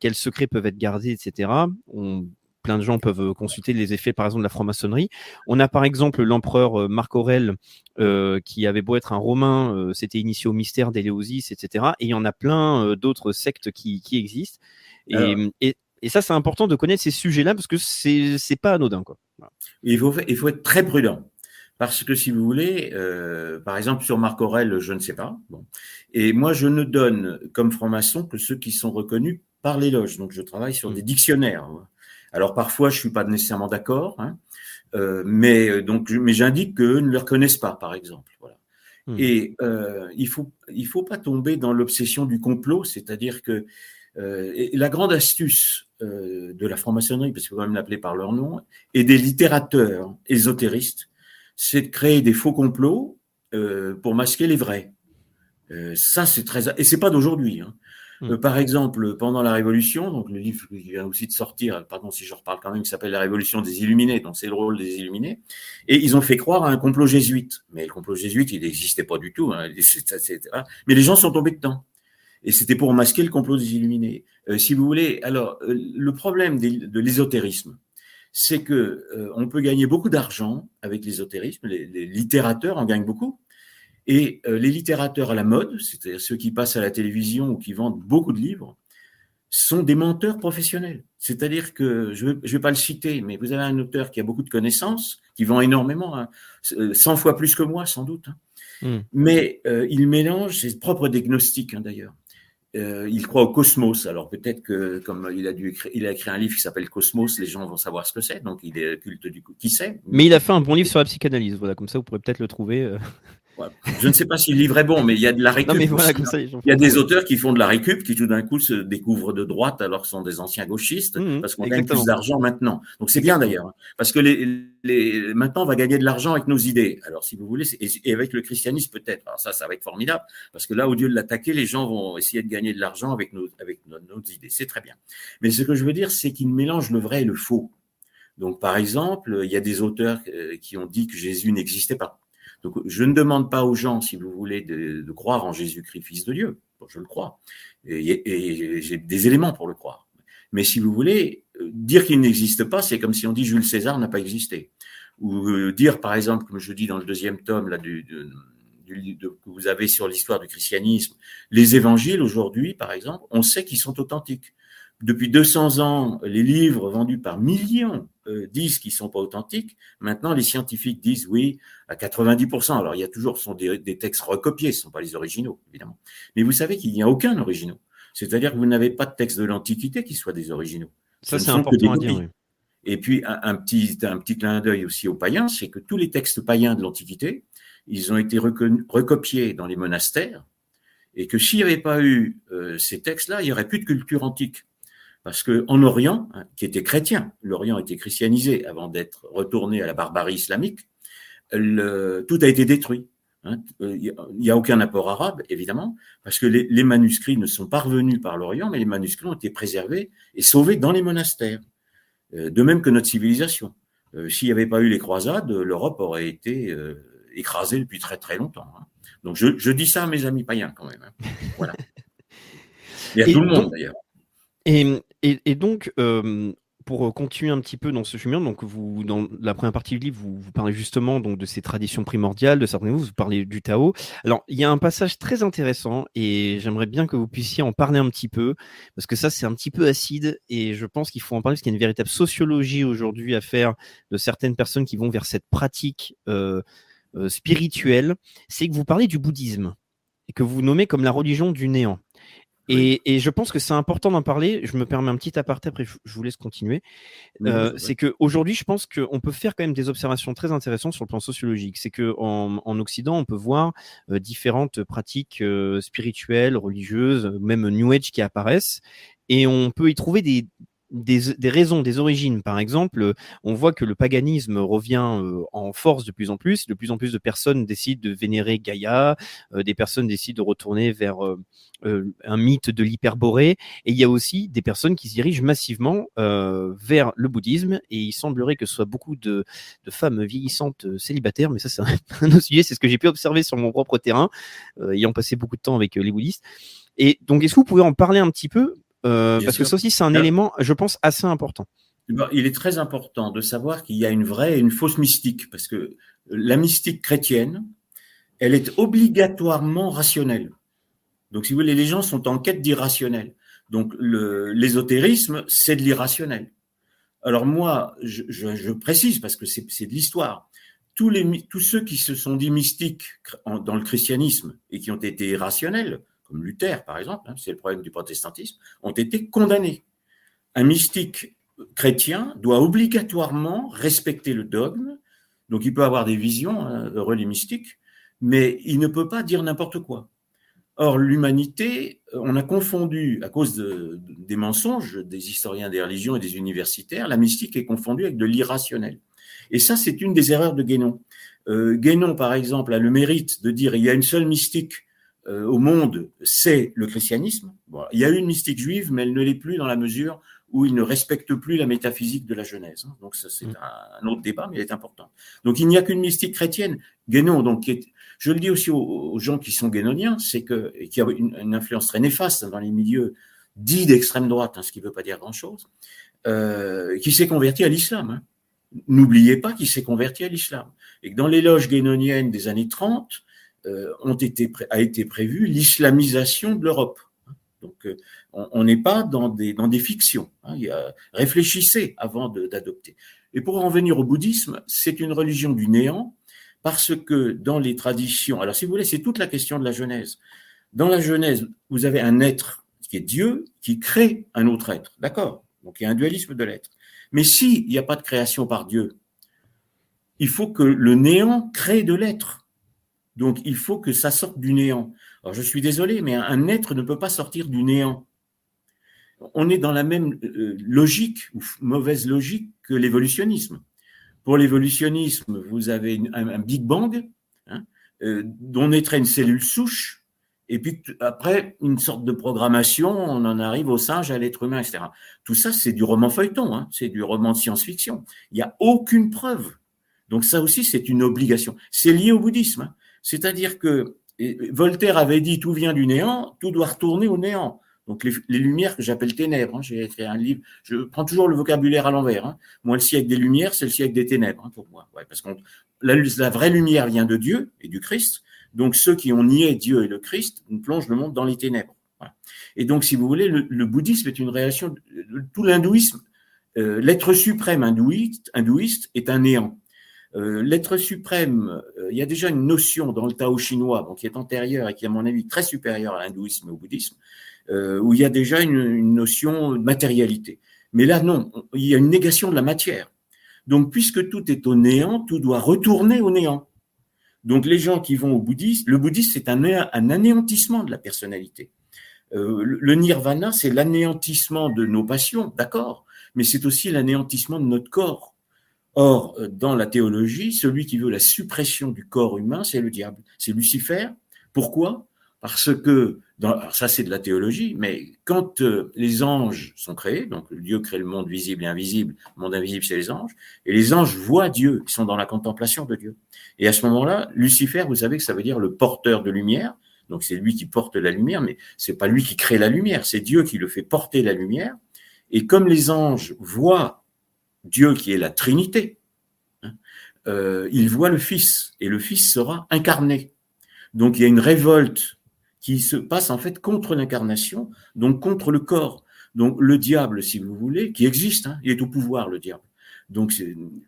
Speaker 1: Quels secrets peuvent être gardés, etc. On plein de gens peuvent euh, consulter les effets, par exemple, de la franc-maçonnerie. On a par exemple l'empereur euh, Marc Aurèle, euh, qui avait beau être un romain, s'était initié au mystère d'Éléosis, etc. Et il y en a plein d'autres sectes qui, existent. Et, ça, c'est important de connaître ces sujets-là parce que c'est c'est pas anodin. Quoi.
Speaker 2: Il, faut, il faut être très prudent. Parce que si vous voulez, par exemple sur Marc Aurèle, je ne sais pas. Bon. Et moi, je ne donne comme franc-maçon que ceux qui sont reconnus par l'éloge. Donc, je travaille sur mmh. des dictionnaires. Alors parfois, je suis pas nécessairement d'accord, hein, euh, mais euh, donc, mais j'indique qu'eux ne le reconnaissent pas, par exemple. Voilà. Hmm. Et euh, il faut il faut pas tomber dans l'obsession du complot, c'est-à-dire que euh, la grande astuce euh, de la franc-maçonnerie, parce qu'il faut quand même l'appeler par leur nom, et des littérateurs ésotéristes, c'est de créer des faux complots euh, pour masquer les vrais. ça, c'est très et c'est pas d'aujourd'hui. Hein. Euh, par exemple, pendant la Révolution, donc le livre qui vient aussi de sortir, pardon si je reparle quand même, qui s'appelle La Révolution des Illuminés, donc c'est le rôle des Illuminés, et ils ont fait croire à un complot jésuite. Mais le complot jésuite, il n'existait pas du tout, hein, mais les gens sont tombés dedans. Et c'était pour masquer le complot des Illuminés. Euh, si vous voulez, alors euh, le problème de l'ésotérisme, c'est que on peut gagner beaucoup d'argent avec l'ésotérisme. Les, les littérateurs en gagnent beaucoup, et euh, les littérateurs à la mode, c'est-à-dire ceux qui passent à la télévision ou qui vendent beaucoup de livres, sont des menteurs professionnels. C'est-à-dire que, je ne vais, pas le citer, mais vous avez un auteur qui a beaucoup de connaissances, qui vend énormément, hein, 100 fois plus que moi sans doute, hein. Hmm. mais euh, il mélange ses propres diagnostics hein, d'ailleurs. Euh, il croit au cosmos. Alors peut-être que comme il a dû il a écrit un livre qui s'appelle Cosmos, les gens vont savoir ce que c'est. Donc il est culte du coup. Qui sait?
Speaker 1: Mais il a fait un bon livre sur la psychanalyse. Voilà, comme ça vous pourrez peut-être le trouver. Euh.
Speaker 2: Je ne sais pas si le livre est bon, mais il y a de la récup. il y a des auteurs qui font de la récup, qui tout d'un coup se découvrent de droite alors qu'ils sont des anciens gauchistes, mmh, parce qu'on gagne plus d'argent maintenant. Donc c'est bien d'ailleurs, hein. parce que les, les, maintenant on va gagner de l'argent avec nos idées. Alors si vous voulez, et avec le christianisme peut-être. Alors ça, ça va être formidable, parce que là, au lieu de l'attaquer, les gens vont essayer de gagner de l'argent avec nos, avec nos, nos idées. C'est très bien. Mais ce que je veux dire, c'est qu'ils mélangent le vrai et le faux. Donc par exemple, il y a des auteurs euh, qui ont dit que Jésus n'existait pas. Donc, je ne demande pas aux gens, si vous voulez, de, croire en Jésus-Christ, fils de Dieu. je le crois. Et, j'ai des éléments pour le croire. Mais si vous voulez, euh, dire qu'il n'existe pas, c'est comme si on dit Jules César n'a pas existé. Ou euh, dire, par exemple, comme je dis dans le deuxième tome là, du, que vous avez sur l'histoire du christianisme, les évangiles aujourd'hui, par exemple, on sait qu'ils sont authentiques depuis 200 ans, les livres vendus par millions euh, disent qu'ils sont pas authentiques. Maintenant, les scientifiques disent oui à 90%. Alors, il y a toujours sont des, textes recopiés, ce ne sont pas les originaux, évidemment. Mais vous savez qu'il n'y a aucun originaux. C'est-à-dire que vous n'avez pas de texte de l'Antiquité qui soit des originaux.
Speaker 1: Ça, c'est important à dire.
Speaker 2: Et puis, un, petit, un petit clin d'œil aussi aux païens, c'est que tous les textes païens de l'Antiquité, ils ont été recopiés dans les monastères, et que s'il n'y avait pas eu euh, ces textes-là, il n'y aurait plus de culture antique. Parce que en Orient, hein, qui était chrétien, l'Orient était christianisé avant d'être retourné à la barbarie islamique, le, tout a été détruit. Hein. Il n'y a aucun apport arabe, évidemment, parce que les, les manuscrits ne sont pas revenus par l'Orient, mais les manuscrits ont été préservés et sauvés dans les monastères. Euh, de même que notre civilisation. Euh, s'il n'y avait pas eu les croisades, l'Europe aurait été euh, écrasée depuis très très longtemps. Hein. Donc je, je, dis ça à mes amis païens quand même. Voilà. Et à tout le monde d'ailleurs.
Speaker 1: Et, et, donc, euh, pour continuer un petit peu dans ce chemin, donc vous, dans la première partie du livre, vous, vous parlez justement donc de ces traditions primordiales, de certains vous, vous parlez du Tao. Alors, il y a un passage très intéressant et j'aimerais bien que vous puissiez en parler un petit peu, parce que ça, c'est un petit peu acide et je pense qu'il faut en parler parce qu'il y a une véritable sociologie aujourd'hui à faire de certaines personnes qui vont vers cette pratique euh, euh, spirituelle. C'est que vous parlez du bouddhisme et que vous nommez comme la religion du néant. Et, je pense que c'est important d'en parler. Je me permets un petit aparté, après je vous laisse continuer. Euh, c'est qu'aujourd'hui, je pense qu'on peut faire quand même des observations très intéressantes sur le plan sociologique. C'est qu'en en, Occident, on peut voir euh, différentes pratiques euh, spirituelles, religieuses, même New Age qui apparaissent. Et on peut y trouver des, des, des, raisons, des origines. Par exemple, on voit que le paganisme revient euh, en force de plus en plus. De plus en plus de personnes décident de vénérer Gaïa, euh, des personnes décident de retourner vers euh, un mythe de l'hyperborée. Et il y a aussi des personnes qui se dirigent massivement vers le bouddhisme. Et il semblerait que ce soit beaucoup de, de femmes vieillissantes célibataires, mais ça c'est un, autre sujet, c'est ce que j'ai pu observer sur mon propre terrain, ayant passé beaucoup de temps avec les bouddhistes. Et donc, est-ce que vous pouvez en parler un petit peu euh, parce que ça aussi, c'est un élément, je pense, assez important.
Speaker 2: Il est très important de savoir qu'il y a une vraie et une fausse mystique, parce que la mystique chrétienne, elle est obligatoirement rationnelle. Donc, si vous voulez, les gens sont en quête d'irrationnel. Donc, l'ésotérisme, c'est de l'irrationnel. Alors moi, je, je, je, précise parce que c'est de l'histoire. Tous, tous ceux qui se sont dit mystiques dans le christianisme et qui ont été irrationnels, Luther par exemple, hein, c'est le problème du protestantisme, ont été condamnés. Un mystique chrétien doit obligatoirement respecter le dogme, donc il peut avoir des visions, hein, heureux mystiques, mais il ne peut pas dire n'importe quoi. Or, l'humanité, on a confondu, à cause de, des mensonges des historiens des religions et des universitaires, la mystique est confondue avec de l'irrationnel. Et ça, c'est une des erreurs de Guénon. Euh, Guénon, par exemple, a le mérite de dire il y a une seule mystique euh, au monde, c'est le christianisme. Bon, il y a une mystique juive, mais elle ne l'est plus dans la mesure où il ne respecte plus la métaphysique de la Genèse. Hein. Donc ça, c'est mm. un, autre débat, mais il est important. Donc il n'y a qu'une mystique chrétienne. Guénon, donc, je le dis aussi aux, gens qui sont guénoniens, c'est que qui a une, influence très néfaste dans les milieux dits d'extrême droite, hein, ce qui ne veut pas dire grand-chose, euh, qui s'est converti à l'islam. Hein. N'oubliez pas qu'il s'est converti à l'islam. Et que dans les loges guénoniennes des années 30, euh, été, a été prévu l'islamisation de l'Europe. Donc, euh, on n'est pas dans des, dans des fictions. Hein. Réfléchissez avant d'adopter. Et pour en venir au bouddhisme, c'est une religion du néant parce que dans les traditions, alors si vous voulez, c'est toute la question de la Genèse. Dans la Genèse, vous avez un être qui est Dieu qui crée un autre être, d'accord? Donc il y a un dualisme de l'être. Mais s'il n'y a pas de création par Dieu, il faut que le néant crée de l'être. Donc il faut que ça sorte du néant. Alors je suis désolé, mais un être ne peut pas sortir du néant. On est dans la même euh, logique, ou mauvaise logique, que l'évolutionnisme. Pour l'évolutionnisme, vous avez un, Big Bang, hein, euh, dont naîtrait une cellule souche, et puis après, une sorte de programmation, on en arrive au singe, à l'être humain, etc. Tout ça, c'est du roman feuilleton, hein, c'est du roman de science-fiction. Il n'y a aucune preuve. Donc ça aussi, c'est une obligation. C'est lié au bouddhisme. Hein. C'est-à-dire que Voltaire avait dit tout vient du néant, tout doit retourner au néant. Donc les, lumières que j'appelle ténèbres, hein, j'ai écrit un livre, je prends toujours le vocabulaire à l'envers. Hein. Moi, le siècle des lumières, c'est le siècle des ténèbres hein, pour moi. parce que la, vraie lumière vient de Dieu et du Christ. Donc ceux qui ont nié Dieu et le Christ plongent le monde dans les ténèbres. Et donc, si vous voulez, le, bouddhisme est une réaction, tout l'hindouisme, euh, l'être suprême hindouiste, hindouiste est un néant. Euh, l'être suprême, euh, il y a déjà une notion dans le Tao chinois, donc qui est antérieure et qui à mon avis très supérieure à l'hindouisme et au bouddhisme, euh, où il y a déjà une, une, notion de matérialité. Mais là, non, il y a une négation de la matière. Donc, puisque tout est au néant, tout doit retourner au néant. Donc, les gens qui vont au bouddhisme, le bouddhisme, c'est un, un, anéantissement de la personnalité. Le nirvana, c'est l'anéantissement de nos passions, d'accord, mais c'est aussi l'anéantissement de notre corps. Or, euh, dans la théologie, celui qui veut la suppression du corps humain, c'est le diable, c'est Lucifer. Pourquoi? Parce que, dans, ça c'est de la théologie, mais quand euh, les anges sont créés, donc Dieu crée le monde visible et invisible, le monde invisible c'est les anges, et les anges voient Dieu, ils sont dans la contemplation de Dieu. Et à ce moment-là, Lucifer, vous savez que ça veut dire le porteur de lumière, donc c'est lui qui porte la lumière, mais c'est pas lui qui crée la lumière, c'est Dieu qui le fait porter la lumière. Et comme les anges voient Dieu qui est la Trinité, hein, euh, il voit le Fils et le Fils sera incarné. Donc il y a une révolte qui se passe en fait contre l'incarnation, donc contre le corps. Donc le diable, si vous voulez, qui existe, hein, il est au pouvoir, le diable. Donc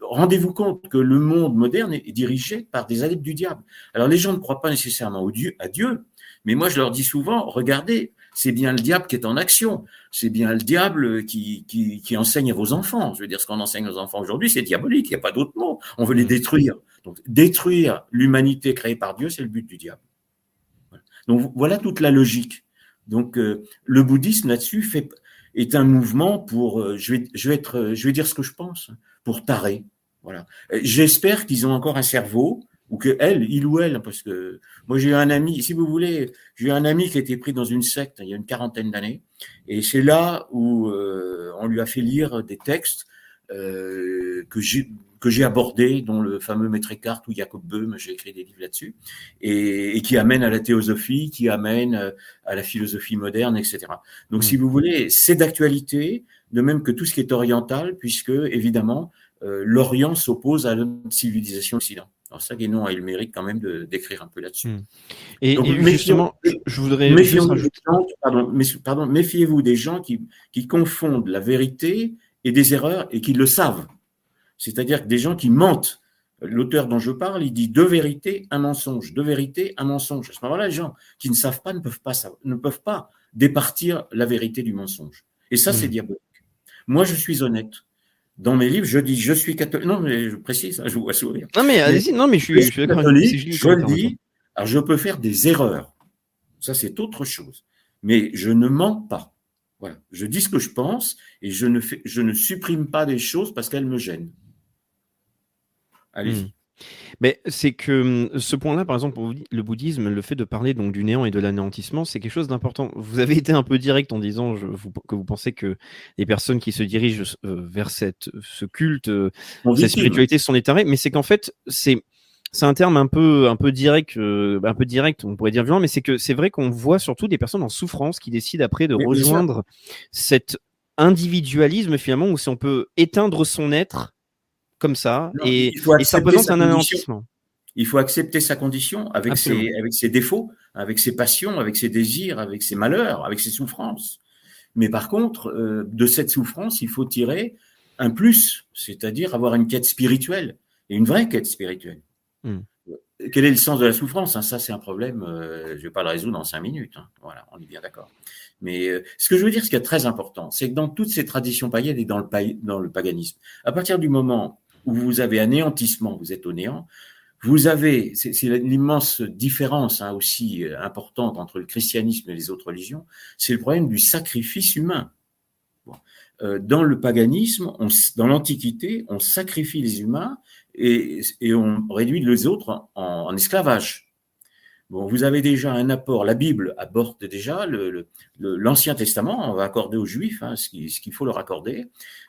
Speaker 2: rendez-vous compte que le monde moderne est dirigé par des adeptes du diable. Alors les gens ne croient pas nécessairement au Dieu, à Dieu, mais moi je leur dis souvent, regardez, c'est bien le diable qui est en action. C'est bien le diable qui, enseigne à vos enfants. Je veux dire, ce qu'on enseigne aux enfants aujourd'hui, c'est diabolique. Il n'y a pas d'autre mot. On veut les détruire. Donc, détruire l'humanité créée par Dieu, c'est le but du diable. Donc, voilà toute la logique. Donc, euh, le bouddhisme là-dessus fait, est un mouvement pour, euh, je vais, être, je vais dire ce que je pense, pour tarer. Voilà. J'espère qu'ils ont encore un cerveau ou que elle, il ou elle, parce que moi j'ai eu un ami, si vous voulez, j'ai eu un ami qui a été pris dans une secte il y a une quarantaine d'années, et c'est là où euh, on lui a fait lire des textes euh, que j'ai que j'ai abordés, dont le fameux Maître Eckhart ou Jacob Böhm, j'ai écrit des livres là-dessus, et, et, qui amènent à la théosophie, qui amènent euh, à la philosophie moderne, etc. Donc, mmh. si vous voulez, c'est d'actualité, de même que tout ce qui est oriental, puisque évidemment euh, l'Orient s'oppose à la civilisation occidentale. Alors ça, Guénon a eu le mérite quand même d'écrire un peu là-dessus. Hmm.
Speaker 1: Et, justement, je voudrais
Speaker 2: méfiez-vous des, pardon, pardon, méfiez-vous des gens qui, qui confondent la vérité et des erreurs et qui le savent. C'est-à-dire que des gens qui mentent. L'auteur dont je parle, il dit deux vérités, un mensonge, deux vérités, un mensonge. À ce moment-là, les gens qui ne savent pas ne peuvent pas, ne peuvent pas départir la vérité du mensonge. Et ça, c'est hmm. diabolique. Moi, je suis honnête dans mes livres, je dis je suis catholique. Non, mais je précise, hein, je vous vois sourire.
Speaker 1: Non, mais allez-y, non, mais je suis, je suis
Speaker 2: catholique. Je, le dis. Alors, je peux faire des erreurs. Ça, c'est autre chose. Mais je ne mens pas. Voilà. Je dis ce que je pense et je ne, fais, je ne supprime pas des choses parce qu'elles me gênent. Allez-y. Hmm.
Speaker 1: Mais c'est que hum, ce point-là, par exemple, pour le bouddhisme, le fait de parler donc du néant et de l'anéantissement, c'est quelque chose d'important. Vous avez été un peu direct en disant que vous pensez que les personnes qui se dirigent euh, vers cette, ce culte, euh, cette spiritualité sont étarées, mais c'est qu'en fait, c'est c'est un terme un peu un peu direct euh, un peu direct on pourrait dire violent mais c'est que c'est vrai qu'on voit surtout des personnes en souffrance qui décident après de rejoindre cet individualisme finalement où si on peut éteindre son être comme ça et, ça représente un anéantissement.
Speaker 2: Il faut accepter sa condition avec ses, avec ses défauts, avec ses passions, avec ses désirs, avec ses malheurs, avec ses souffrances. Mais par contre, euh, de cette souffrance, il faut tirer un plus, c'est-à-dire avoir une quête spirituelle et une vraie quête spirituelle. Hmm. Quel est le sens de la souffrance hein? Ça, c'est un problème, euh, je ne vais pas le résoudre en cinq minutes. Hein. Voilà, on est bien d'accord. Mais euh, ce que je veux dire, ce qui est très important, c'est que dans toutes ces traditions païennes et dans le, dans le paganisme, à partir du moment où vous avez anéantissement, vous êtes au néant, vous avez, c'est l'immense différence hein, aussi euh, importante entre le christianisme et les autres religions, c'est le problème du sacrifice humain. Euh, dans le paganisme, dans l'Antiquité, on sacrifie les humains et, on réduit les autres en esclavage. Bon, vous avez déjà un apport, la Bible aborde déjà l'Ancien le, Testament, on va accorder aux Juifs hein, ce qu'il faut leur accorder.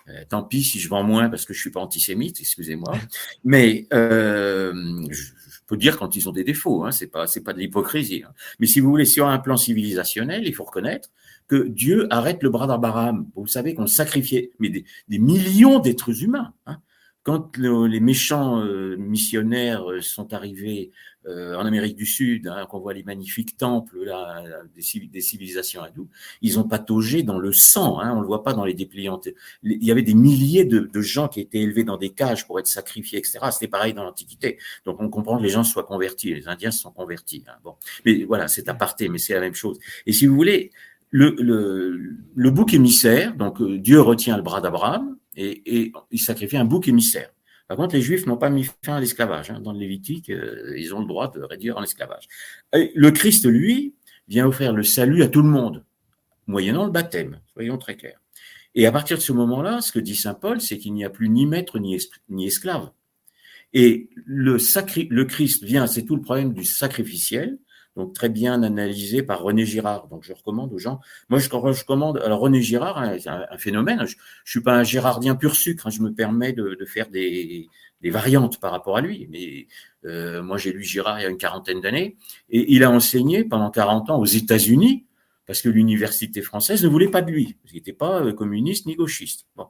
Speaker 2: Euh, tant pis si je vends moins parce que je suis pas antisémite, excusez-moi. Mais euh, je, peux dire quand ils ont des défauts, hein, c'est pas c'est pas de l'hypocrisie. Hein. Mais si vous voulez sur un plan civilisationnel, il faut reconnaître que Dieu arrête le bras d'Abraham. Vous savez qu'on sacrifiait mais des, des millions d'êtres humains. Hein. Quand les méchants euh, missionnaires euh, sont arrivés euh, en Amérique du Sud, hein, qu'on voit les magnifiques temples là, des, civilisations hindoues, ils ont pataugé dans le sang. Hein, on le voit pas dans les dépliantes. Il y avait des milliers de, gens qui étaient élevés dans des cages pour être sacrifiés, etc. C'était pareil dans l'Antiquité. Donc on comprend que les gens soient convertis. Les Indiens se sont convertis. Hein, bon, mais voilà, c'est aparté, mais c'est la même chose. Et si vous voulez, le, le, le bouc émissaire, donc Dieu retient le bras d'Abraham et, et il sacrifie un bouc émissaire. Par contre, les Juifs n'ont pas mis fin à l'esclavage. Hein. Dans le Lévitique, euh, ils ont le droit de réduire en esclavage. le Christ, lui, vient offrir le salut à tout le monde, moyennant le baptême, soyons très clairs. Et à partir de ce moment-là, ce que dit Saint Paul, c'est qu'il n'y a plus ni maître ni, esclave. Et le, le Christ vient, c'est tout le problème du sacrificiel, donc très bien analysé par René Girard. Donc je recommande aux gens. Moi, je, recommande. Alors René Girard, hein, c'est un, phénomène. Je, je suis pas un Girardien pur sucre. Hein, je me permets de, faire des, variantes par rapport à lui. Mais euh, moi, j'ai lu Girard il y a une quarantaine d'années et il a enseigné pendant 40 ans aux États-Unis parce que l'université française ne voulait pas de lui. Il n'était pas euh, communiste ni gauchiste. Bon.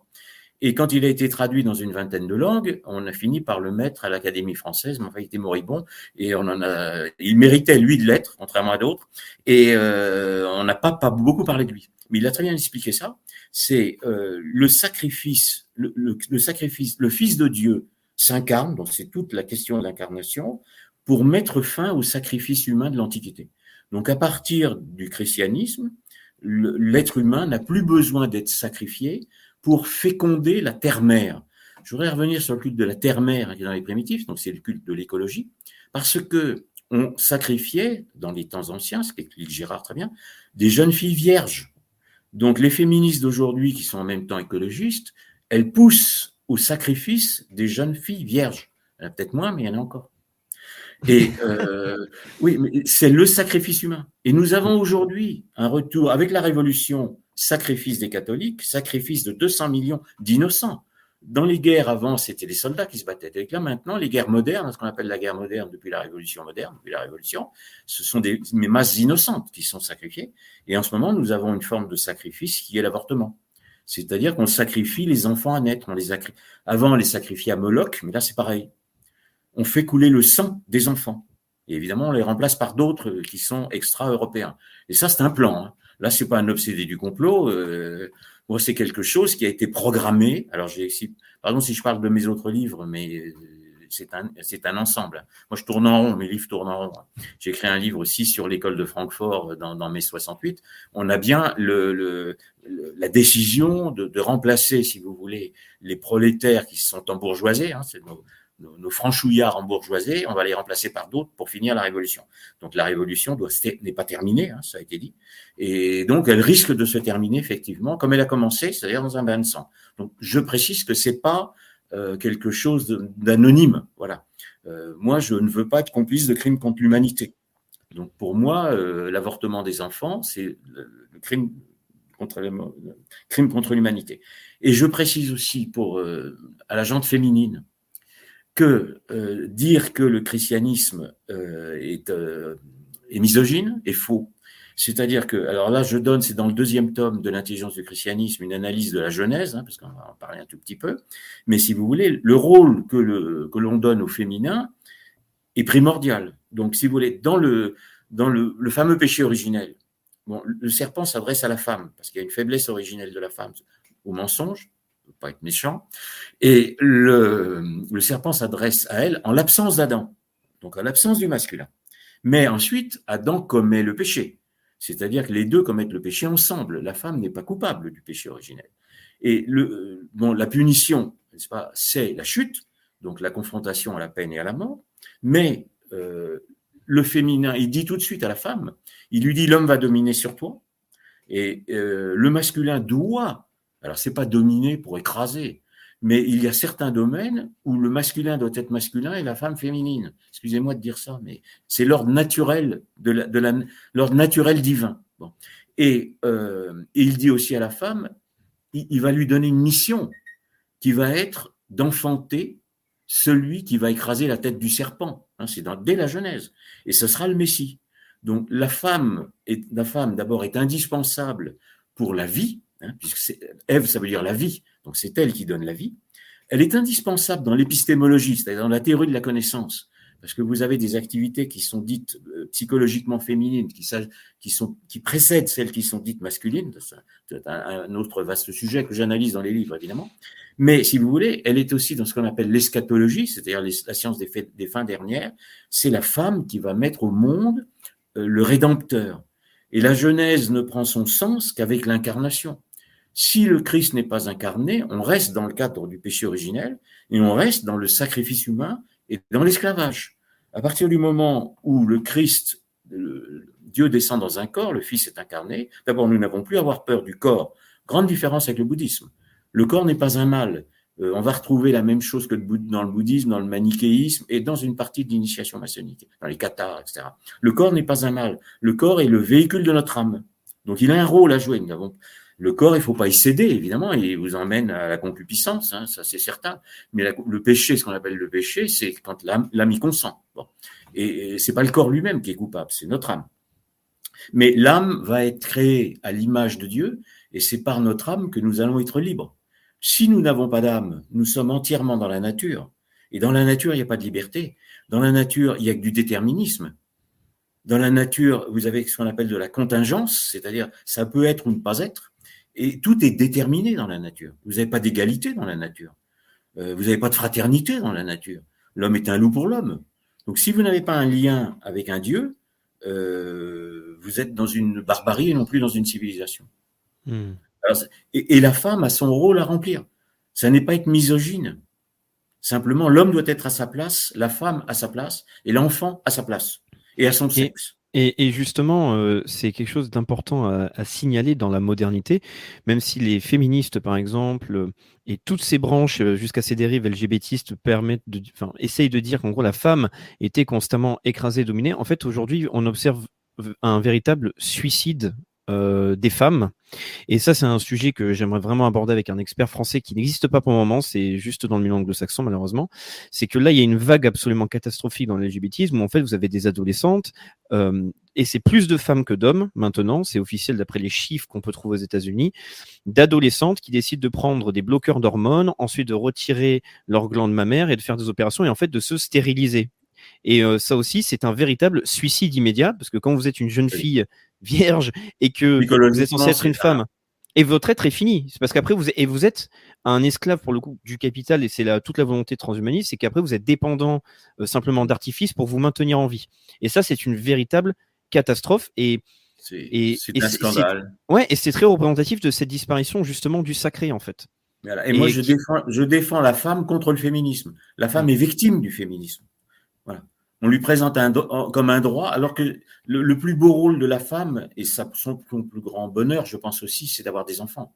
Speaker 2: Et quand il a été traduit dans une vingtaine de langues, on a fini par le mettre à l'Académie française, mais enfin, il était moribond, et on en a, il méritait, lui, de l'être, contrairement à d'autres, et euh, on n'a pas, pas beaucoup parlé de lui. Mais il a très bien expliqué ça, c'est euh, le sacrifice, le, le, sacrifice, le Fils de Dieu s'incarne, donc c'est toute la question de l'incarnation, pour mettre fin au sacrifice humain de l'Antiquité. Donc à partir du christianisme, l'être humain n'a plus besoin d'être sacrifié, pour féconder la terre-mère. Je voudrais revenir sur le culte de la terre-mère qui est dans les primitifs, donc c'est le culte de l'écologie, parce que on sacrifiait, dans les temps anciens, ce qu'explique Gérard très bien, des jeunes filles vierges. Donc les féministes d'aujourd'hui, qui sont en même temps écologistes, elles poussent au sacrifice des jeunes filles vierges. Il y en a peut-être moins, mais il y en a encore. Et euh, oui, c'est le sacrifice humain. Et nous avons aujourd'hui un retour avec la révolution, sacrifice des catholiques, sacrifice de 200 millions d'innocents. Dans les guerres avant, c'était les soldats qui se battaient. Et là, maintenant, les guerres modernes, ce qu'on appelle la guerre moderne depuis la révolution moderne, depuis la révolution, ce sont des masses innocentes qui sont sacrifiées. Et en ce moment, nous avons une forme de sacrifice qui est l'avortement. C'est-à-dire qu'on sacrifie les enfants à naître. Avant, on les sacrifiait à Moloch, mais là, c'est pareil. On fait couler le sang des enfants. Et évidemment, on les remplace par d'autres qui sont extra-européens. Et ça, c'est un plan. Hein. Là, c'est pas un obsédé du complot. Euh, moi, c'est quelque chose qui a été programmé. Alors, j'ai pardon si je parle de mes autres livres, mais euh, c'est un, c'est un ensemble. Moi, je tourne en rond, mes livres tournent en rond. J'ai écrit un livre aussi sur l'école de Francfort dans, dans mai 68. On a bien le, le, la décision de, de, remplacer, si vous voulez, les prolétaires qui se sont embourgeoisés, hein, c'est nos, nos, franchouillards embourgeoisés, on va les remplacer par d'autres pour finir la révolution. Donc la révolution n'est pas terminée, hein, ça a été dit, et donc elle risque de se terminer effectivement comme elle a commencé, c'est-à-dire dans un bain de sang. Donc je précise que c'est pas euh, quelque chose d'anonyme, voilà. Euh, moi, je ne veux pas être complice de crimes contre l'humanité. Donc pour moi, euh, l'avortement des enfants, c'est le, crime contre l'humanité. Et je précise aussi pour à la gente féminine que euh, dire que le christianisme euh, est, euh, est, misogyne est faux. C'est-à-dire que, alors là, je donne, c'est dans le deuxième tome de l'intelligence du christianisme, une analyse de la Genèse, hein, parce qu'on va en parler un tout petit peu. Mais si vous voulez, le rôle que le que l'on donne au féminin est primordial. Donc, si vous voulez, dans le dans le, le fameux péché originel, bon, le serpent s'adresse à la femme parce qu'il y a une faiblesse originelle de la femme au mensonge, pas être méchant. Et le, serpent s'adresse à elle en l'absence d'Adam, donc en l'absence du masculin. Mais ensuite, Adam commet le péché. C'est-à-dire que les deux commettent le péché ensemble. La femme n'est pas coupable du péché originel. Et le, bon, la punition, n'est-ce pas, c'est la chute, donc la confrontation à la peine et à la mort. Mais euh, le féminin, il dit tout de suite à la femme, il lui dit l'homme va dominer sur toi, et euh, le masculin doit alors, c'est pas dominer pour écraser, mais il y a certains domaines où le masculin doit être masculin et la femme féminine. Excusez-moi de dire ça, mais c'est l'ordre naturel de l'ordre naturel divin. Et, euh, il dit aussi à la femme, il, va lui donner une mission qui va être d'enfanter celui qui va écraser la tête du serpent. Hein, c'est dès la Genèse. Et ce sera le Messie. Donc la femme, est, la femme d'abord est indispensable pour la vie, hein, puisque Ève, ça veut dire la vie, donc c'est elle qui donne la vie. Elle est indispensable dans l'épistémologie, c'est-à-dire dans la théorie de la connaissance, parce que vous avez des activités qui sont dites euh, psychologiquement féminines, qui, sont, qui précèdent celles qui sont dites masculines. C'est un, autre vaste sujet que j'analyse dans les livres, évidemment. Mais si vous voulez, elle est aussi dans ce qu'on appelle l'eschatologie, c'est-à-dire la science des fins dernières. C'est la femme qui va mettre au monde euh, le rédempteur. Et la Genèse ne prend son sens qu'avec l'incarnation. Si le Christ n'est pas incarné, on reste dans le cadre du péché originel et on reste dans le sacrifice humain et dans l'esclavage. À partir du moment où le Christ, Dieu descend dans un corps, le Fils est incarné, d'abord nous n'avons plus à avoir peur du corps. Grande différence avec le bouddhisme. Le corps n'est pas un mal. Euh, on va retrouver la même chose que dans le bouddhisme, dans le manichéisme et dans une partie de l'initiation maçonnique, dans les cathares, etc. Le corps n'est pas un mal. Le corps est le véhicule de notre âme. Donc il a un rôle à jouer. Nous avons le corps, il faut pas y céder, évidemment, il vous emmène à la concupiscence, hein, ça c'est certain. Mais le péché, ce qu'on appelle le péché, c'est quand l'âme y consent. Et, et c'est pas le corps lui-même qui est coupable, c'est notre âme. Mais l'âme va être créée à l'image de Dieu, et c'est par notre âme que nous allons être libres. Si nous n'avons pas d'âme, nous sommes entièrement dans la nature. Et dans la nature, il n'y a pas de liberté. Dans la nature, il y a que du déterminisme. Dans la nature, vous avez ce qu'on appelle de la contingence, c'est-à-dire ça peut être ou ne pas être. Et tout est déterminé dans la nature. Vous n'avez pas d'égalité dans la nature. Euh, vous n'avez pas de fraternité dans la nature. L'homme est un loup pour l'homme. Donc si vous n'avez pas un lien avec un Dieu, euh, vous êtes dans une barbarie et non plus dans une civilisation. Hmm. Alors, et, et, la femme a son rôle à remplir. Ça n'est pas être misogyne. Simplement, l'homme doit être à sa place, la femme à sa place, et l'enfant à sa place et à son sexe.
Speaker 1: Et, justement, euh, c'est quelque chose d'important à, signaler dans la modernité, même si les féministes, par exemple, euh, et toutes ces branches euh, jusqu'à ces dérives LGBTistes permettent de, enfin, essayent de dire qu'en gros la femme était constamment écrasée, dominée. En fait, aujourd'hui, on observe un véritable suicide des femmes. Et ça, c'est un sujet que j'aimerais vraiment aborder avec un expert français qui n'existe pas pour le moment, c'est juste dans le milieu anglo-saxon malheureusement. C'est que là, il y a une vague absolument catastrophique dans l'LGBTisme où en fait, vous avez des adolescentes, euh, et c'est plus de femmes que d'hommes maintenant, c'est officiel d'après les chiffres qu'on peut trouver aux États-Unis, d'adolescentes qui décident de prendre des bloqueurs d'hormones, ensuite de retirer leur glande mammaire et de faire des opérations et en fait de se stériliser. Et euh, ça aussi, c'est un véritable suicide immédiat, parce que quand vous êtes une jeune fille vierge et que vous êtes censé être une femme, et votre être est fini. C'est parce qu'après, vous, et vous êtes un esclave pour le coup du capital, et c'est toute la volonté transhumaniste, c'est qu'après, vous êtes dépendant euh, simplement d'artifices pour vous maintenir en vie. Et ça, c'est une véritable catastrophe. Et
Speaker 2: c'est un scandale.
Speaker 1: Ouais, et c'est très représentatif de cette disparition justement du sacré en fait.
Speaker 2: Et, moi, je, défends, je défends la femme contre le féminisme. La femme est victime du féminisme. On lui présente un, comme un droit, alors que le, plus beau rôle de la femme, et ça, son, plus grand bonheur, je pense aussi, c'est d'avoir des enfants.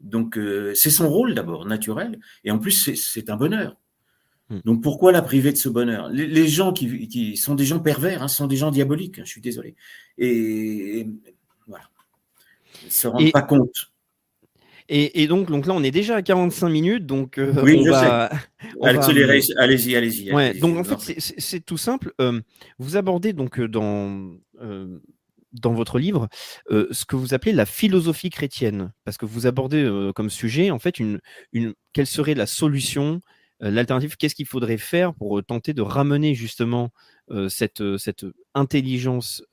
Speaker 2: Donc, euh, c'est son rôle d'abord, naturel, et en plus, c'est un bonheur. Hmm. Donc, pourquoi la priver de ce bonheur? Les, gens qui, sont des gens pervers, hein, sont des gens diaboliques, hein, je suis désolé. Et, voilà. Ils ne se rendent pas compte.
Speaker 1: Et, donc, donc là, on est déjà à 45 minutes, donc
Speaker 2: euh, oui, on je va, sais. Allez-y, allez-y.
Speaker 1: Ouais, donc en fait, c'est tout simple. Euh, vous abordez donc euh, dans dans votre livre ce que vous appelez la philosophie chrétienne, parce que vous abordez comme sujet en fait une, une quelle serait la solution, l'alternative, qu'est-ce qu'il faudrait faire pour tenter de ramener justement cette cette intelligence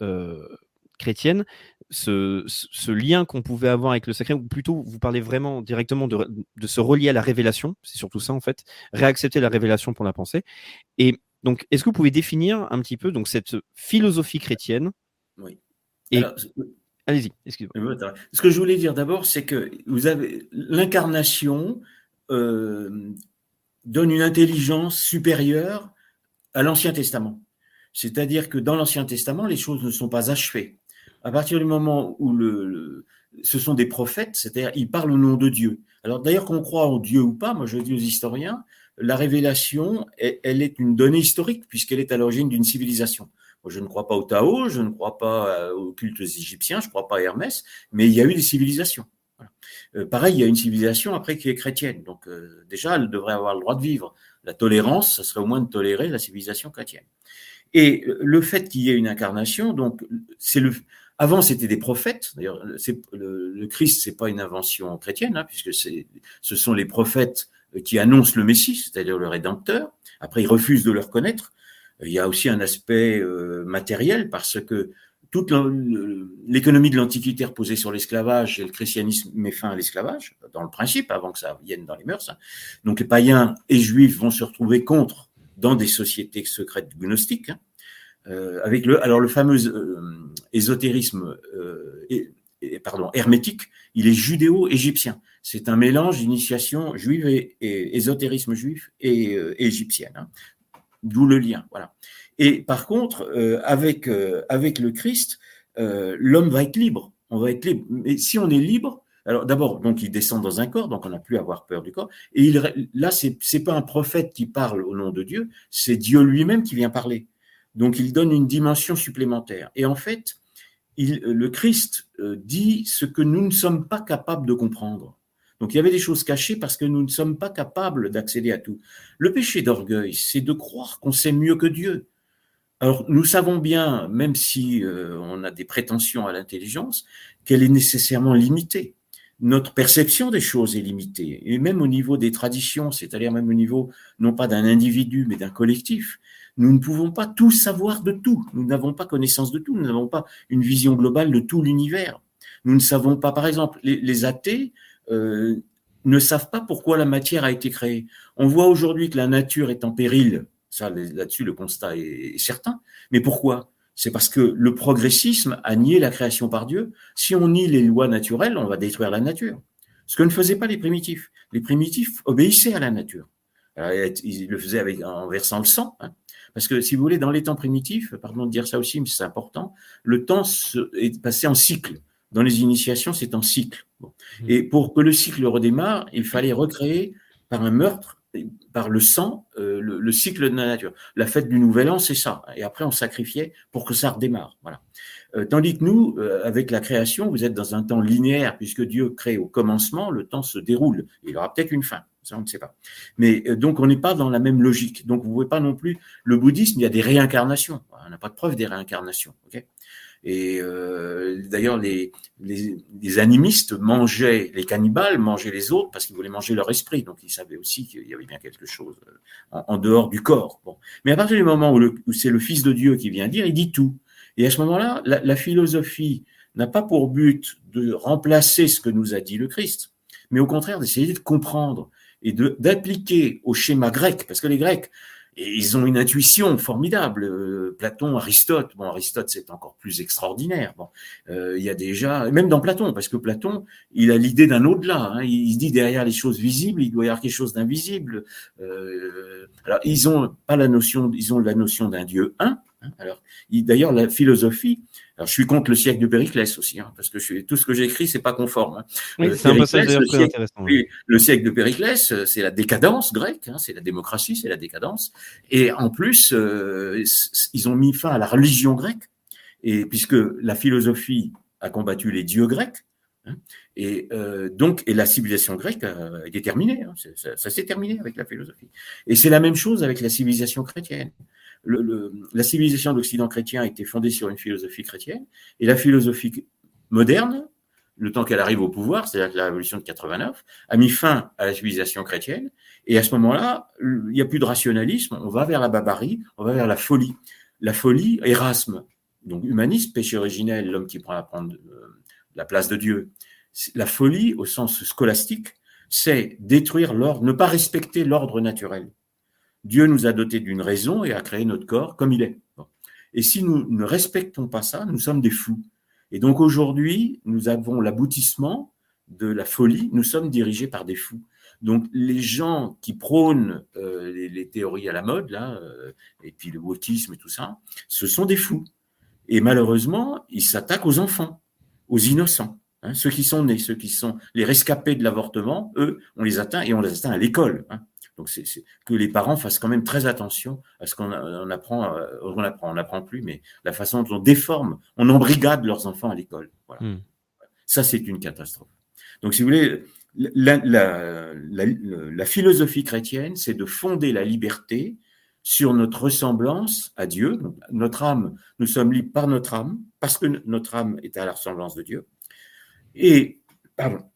Speaker 1: chrétienne, ce, lien qu'on pouvait avoir avec le sacré, ou plutôt vous parlez vraiment directement de, se relier à la révélation, c'est surtout ça en fait, réaccepter la révélation pour la pensée. Et donc, est-ce que vous pouvez définir un petit peu donc cette philosophie chrétienne
Speaker 2: Oui.
Speaker 1: Et... Allez-y, excusez-moi.
Speaker 2: Ce que je voulais dire d'abord, c'est que vous avez l'incarnation euh, donne une intelligence supérieure à l'Ancien Testament. C'est-à-dire que dans l'Ancien Testament, les choses ne sont pas achevées à partir du moment où le, ce sont des prophètes, c'est-à-dire ils parlent au nom de Dieu. Alors d'ailleurs qu'on croit en Dieu ou pas, moi je dis aux historiens, la révélation, elle, est une donnée historique puisqu'elle est à l'origine d'une civilisation. Je ne crois pas au Tao, je ne crois pas euh, aux cultes égyptiens, je ne crois pas à Hermès, mais il y a eu des civilisations. Euh, pareil, il y a une civilisation après qui est chrétienne, donc euh, déjà elle devrait avoir le droit de vivre. La tolérance, ça serait au moins de tolérer la civilisation chrétienne. Et le fait qu'il y ait une incarnation, donc c'est le avant, c'était des prophètes. D'ailleurs, le, le, Christ, c'est pas une invention chrétienne, hein, puisque ce sont les prophètes qui annoncent le Messie, c'est-à-dire le Rédempteur. Après, ils refusent de le reconnaître. Il y a aussi un aspect euh, matériel parce que toute l'économie de l'Antiquité reposait sur l'esclavage et le christianisme met fin à l'esclavage, dans le principe, avant que ça vienne dans les mœurs. Hein. Donc les païens et juifs vont se retrouver contre dans des sociétés secrètes gnostiques. Hein. Euh, avec le, alors le fameux euh, ésotérisme euh, et, pardon, hermétique, il est judéo-égyptien. C'est un mélange d'initiation juive et, ésotérisme juif et, égyptienne. Hein. D'où le lien. Voilà. Et par contre, avec, avec le Christ, l'homme va être libre. On va être libre. Mais si on est libre, alors d'abord, donc il descend dans un corps, donc on n'a plus à avoir peur du corps. Et il, là, c'est c'est pas un prophète qui parle au nom de Dieu, c'est Dieu lui-même qui vient parler. Donc il donne une dimension supplémentaire. Et en fait, il, le Christ euh, dit ce que nous ne sommes pas capables de comprendre. Donc il y avait des choses cachées parce que nous ne sommes pas capables d'accéder à tout. Le péché d'orgueil, c'est de croire qu'on sait mieux que Dieu. Alors nous savons bien, même si euh, on a des prétentions à l'intelligence, qu'elle est nécessairement limitée. Notre perception des choses est limitée, et même au niveau des traditions, c'est-à-dire même au niveau non pas d'un individu mais d'un collectif. Nous ne pouvons pas tout savoir de tout. Nous n'avons pas connaissance de tout. Nous n'avons pas une vision globale de tout l'univers. Nous ne savons pas, par exemple, les, athées euh, ne savent pas pourquoi la matière a été créée. On voit aujourd'hui que la nature est en péril. Ça, là-dessus, le constat est, certain. Mais pourquoi? C'est parce que le progressisme a nié la création par Dieu. Si on nie les lois naturelles, on va détruire la nature. Ce que ne faisaient pas les primitifs. Les primitifs obéissaient à la nature. ils le faisaient avec, en versant le sang. Hein. Parce que si vous voulez, dans les temps primitifs, pardon de dire ça aussi, mais c'est important, le temps est passé en cycle. Dans les initiations, c'est en cycle. Mmh. Et pour que le cycle redémarre, il fallait recréer par un meurtre par le sang euh, le, cycle de la nature. La fête du Nouvel An, c'est ça. Et après, on sacrifiait pour que ça redémarre. Voilà. Euh, tandis que nous, euh, avec la création, vous êtes dans un temps linéaire, puisque Dieu crée au commencement, le temps se déroule. Il y aura peut-être une fin. Ça, on ne sait pas. Mais donc, on n'est pas dans la même logique. Donc, vous ne pouvez pas non plus. Le bouddhisme, il y a des réincarnations. On n'a pas de preuve des réincarnations. ok? Et euh, d'ailleurs, les, les, les, animistes mangeaient, les cannibales mangeaient les autres parce qu'ils voulaient manger leur esprit. Donc, ils savaient aussi qu'il y avait bien quelque chose euh, en, dehors du corps. Bon. Mais à partir du moment où, où c'est le Fils de Dieu qui vient dire, il dit tout. Et à ce moment-là, la, la philosophie n'a pas pour but de remplacer ce que nous a dit le Christ, mais au contraire d'essayer de comprendre et d'appliquer au schéma grec, parce que les Grecs, ils ont une intuition formidable. Euh, Platon, Aristote, bon, Aristote c'est encore plus extraordinaire. Bon, euh, il y a déjà, même dans Platon, parce que Platon, il a l'idée d'un au-delà. Hein, il, dit derrière les choses visibles, il doit y avoir quelque chose d'invisible. Euh, alors, ils ont pas la notion, ils ont la notion d'un Dieu un. Hein, alors, d'ailleurs, la philosophie, alors, je suis contre le siècle de Périclès aussi, hein, parce que je tout ce que j'écris, c'est pas conforme. Hein.
Speaker 1: Oui, euh, c'est un passage
Speaker 2: le,
Speaker 1: siècle, intéressant,
Speaker 2: le siècle de Périclès, euh, c'est la décadence grecque, hein, c'est la démocratie, c'est la décadence. Et en plus, euh, ils ont mis fin à la religion grecque, et puisque la philosophie a combattu les dieux grecs, hein, et euh, donc, et la civilisation grecque a été terminée. Hein, ça, ça s'est terminé avec la philosophie. Et c'est la même chose avec la civilisation chrétienne le, la civilisation d'Occident chrétien a été fondée sur une philosophie chrétienne, et la philosophie moderne, le temps qu'elle arrive au pouvoir, c'est-à-dire la révolution de 89, a mis fin à la civilisation chrétienne, et à ce moment-là, il n'y a plus de rationalisme, on va vers la barbarie, on va vers la folie. La folie, Erasme, donc humaniste, péché originel, l'homme qui prend prendre euh, la place de Dieu. La folie, au sens scolastique, c'est détruire l'ordre, ne pas respecter l'ordre naturel. Dieu nous a dotés d'une raison et a créé notre corps comme il est. Et si nous ne respectons pas ça, nous sommes des fous. Et donc aujourd'hui, nous avons l'aboutissement de la folie, nous sommes dirigés par des fous. Donc les gens qui prônent euh, les, théories à la mode, là, euh, et puis le wokisme et tout ça, ce sont des fous. Et malheureusement, ils s'attaquent aux enfants, aux innocents. Hein, ceux qui sont nés, ceux qui sont les rescapés de l'avortement, eux, on les atteint et on les atteint à l'école. Hein. Donc, c'est que les parents fassent quand même très attention à ce qu'on apprend, euh, on apprend, on n'apprend plus, mais la façon dont on déforme, on embrigade leurs enfants à l'école. Voilà. Hmm. Ça, c'est une catastrophe. Donc, si vous voulez, la, la, la, la philosophie chrétienne, c'est de fonder la liberté sur notre ressemblance à Dieu. notre âme, nous sommes libres par notre âme, parce que notre âme est à la ressemblance de Dieu. Et, pardon,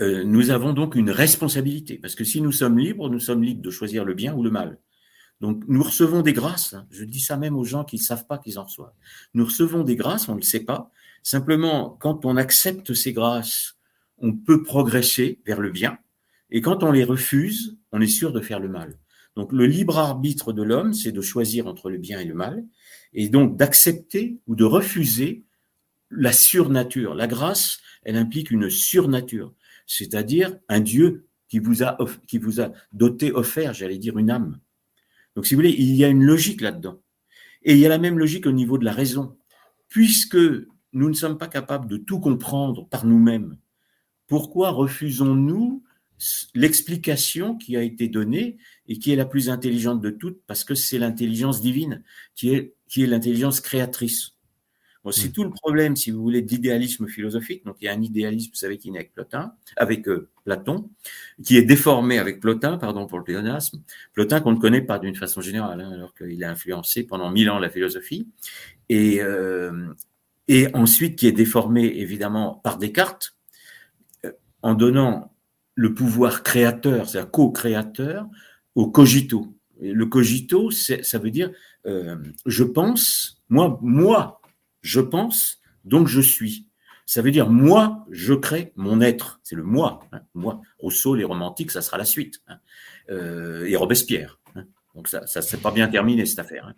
Speaker 2: euh, nous avons donc une responsabilité, parce que si nous sommes libres, nous sommes libres de choisir le bien ou le mal. Donc nous recevons des grâces, hein. je dis ça même aux gens qui ne savent pas qu'ils en reçoivent. Nous recevons des grâces, on ne le sait pas. Simplement, quand on accepte ces grâces, on peut progresser vers le bien, et quand on les refuse, on est sûr de faire le mal. Donc le libre arbitre de l'homme, c'est de choisir entre le bien et le mal, et donc d'accepter ou de refuser la surnature. La grâce, elle implique une surnature c'est-à-dire un Dieu qui vous a, qui vous a doté, offert, j'allais dire, une âme. Donc, si vous voulez, il y a une logique là-dedans. Et il y a la même logique au niveau de la raison. Puisque nous ne sommes pas capables de tout comprendre par nous-mêmes, pourquoi refusons-nous l'explication qui a été donnée et qui est la plus intelligente de toutes? Parce que c'est l'intelligence divine qui est, qui est l'intelligence créatrice. Bon, c'est mm. tout le problème, si vous voulez, d'idéalisme philosophique. Donc, il y a un idéalisme, vous savez, qui naît avec Plotin, avec euh, Platon, qui est déformé avec Plotin, pardon pour le pléonasme. Plotin qu'on ne connaît pas d'une façon générale, hein, alors qu'il a influencé pendant mille ans la philosophie. Et, euh, et ensuite, qui est déformé, évidemment, par Descartes, euh, en donnant le pouvoir créateur, c'est-à-dire co-créateur, au cogito. Et le cogito, ça veut dire, euh, je pense, moi, moi, je pense, donc je suis. Ça veut dire moi, je crée mon être. C'est le moi. Hein. Moi, Rousseau, les romantiques, ça sera la suite. Hein. Euh, et Robespierre. Hein. Donc ça, ça c'est pas bien terminé cette affaire.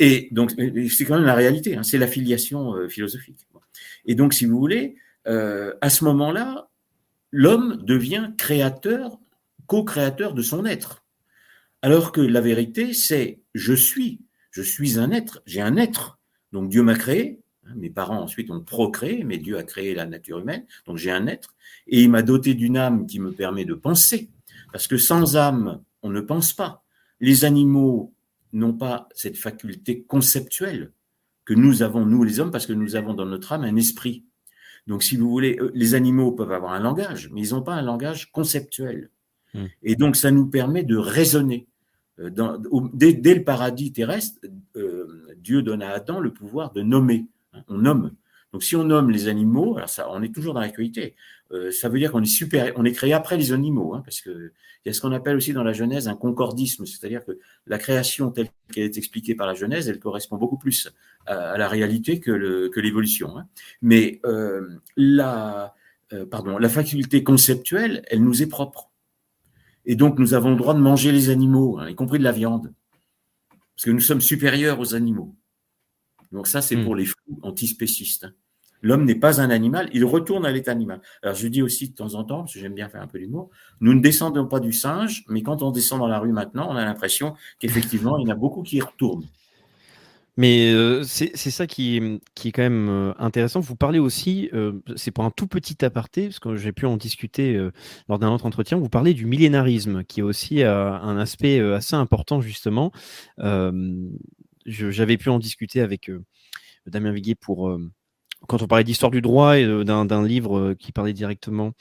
Speaker 2: Et donc c'est quand même la réalité. C'est l'affiliation euh, philosophique. Et donc, si vous voulez, euh, à ce moment-là, l'homme devient créateur, co-créateur de son être. Alors que la vérité, c'est je suis Je suis un être, j'ai un être. Donc Dieu m'a créé, mes parents ensuite ont procréé, mais Dieu a créé la nature humaine, donc j'ai un être, et il m'a doté d'une âme qui me permet de penser, parce que sans âme, on ne pense pas. Les animaux n'ont pas cette faculté conceptuelle que nous avons, nous les hommes, parce que nous avons dans notre âme un esprit. Donc, si vous voulez, euh, les animaux peuvent avoir un langage, mais ils n'ont pas un langage conceptuel. Hmm. Et donc, ça nous permet de raisonner. Euh, dès, le paradis terrestre, euh, Dieu donne à Adam le pouvoir de nommer. On nomme. Donc, si on nomme les animaux, on est toujours dans l'actualité. Euh, ça veut dire qu'on est super, on est créé après les animaux, hein, parce que il y a ce qu'on appelle aussi dans la Genèse un concordisme, c'est-à-dire que la création telle qu'elle est expliquée par la Genèse, elle correspond beaucoup plus à, la réalité que, l'évolution. Hein. Mais euh, la, euh, la faculté conceptuelle, elle nous est propre, et donc nous avons le droit de manger les animaux, hein, y compris de la viande, parce que nous sommes supérieurs aux animaux. Donc ça, c'est hmm. pour les fous antispécistes. Hein. L'homme n'est pas un animal, il retourne à l'état animal. Alors je dis aussi de temps en temps, parce que j'aime bien faire un peu d'humour, nous ne descendons pas du singe, mais quand on descend dans la rue maintenant, on a l'impression qu'effectivement, il y en a beaucoup qui y retournent.
Speaker 1: Mais euh, c'est ça qui, qui, est quand même euh, intéressant. Vous parlez aussi, euh, c'est pour un tout petit aparté, parce que j'ai pu en discuter lors d'un autre entretien, vous parlez du millénarisme, qui est aussi un aspect assez important justement. J'avais pu en discuter avec Damien Viguier pour quand on parlait d'histoire du droit et euh, d'un livre euh, qui parlait directement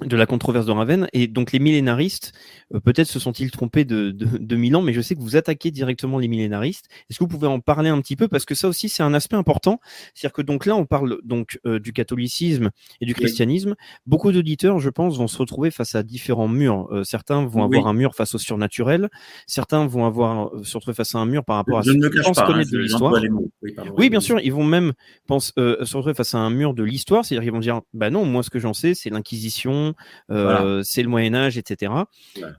Speaker 1: de la controverse de Ravenne. Et donc les millénaristes, euh, peut-être se sont-ils trompés de, de, Milan, mais je sais que vous attaquez directement les millénaristes. Est-ce que vous pouvez en parler un petit peu? Parce que ça aussi c'est un aspect important, c'est-à-dire que donc là on parle donc euh, du catholicisme et du christianisme. Beaucoup d'auditeurs, je pense, vont se retrouver face à différents murs. Euh, certains vont avoir un mur face au surnaturel, certains vont avoir se retrouver face à un mur par rapport à
Speaker 2: ce qu'ils pensent
Speaker 1: connaître de l'histoire. Oui, bien sûr, ils vont même pense, se retrouver face à un mur de l'histoire, c'est-à-dire qu'ils vont dire, bah non, moi ce que j'en sais, c'est l'Inquisition euh, c'est le Moyen Âge, etc.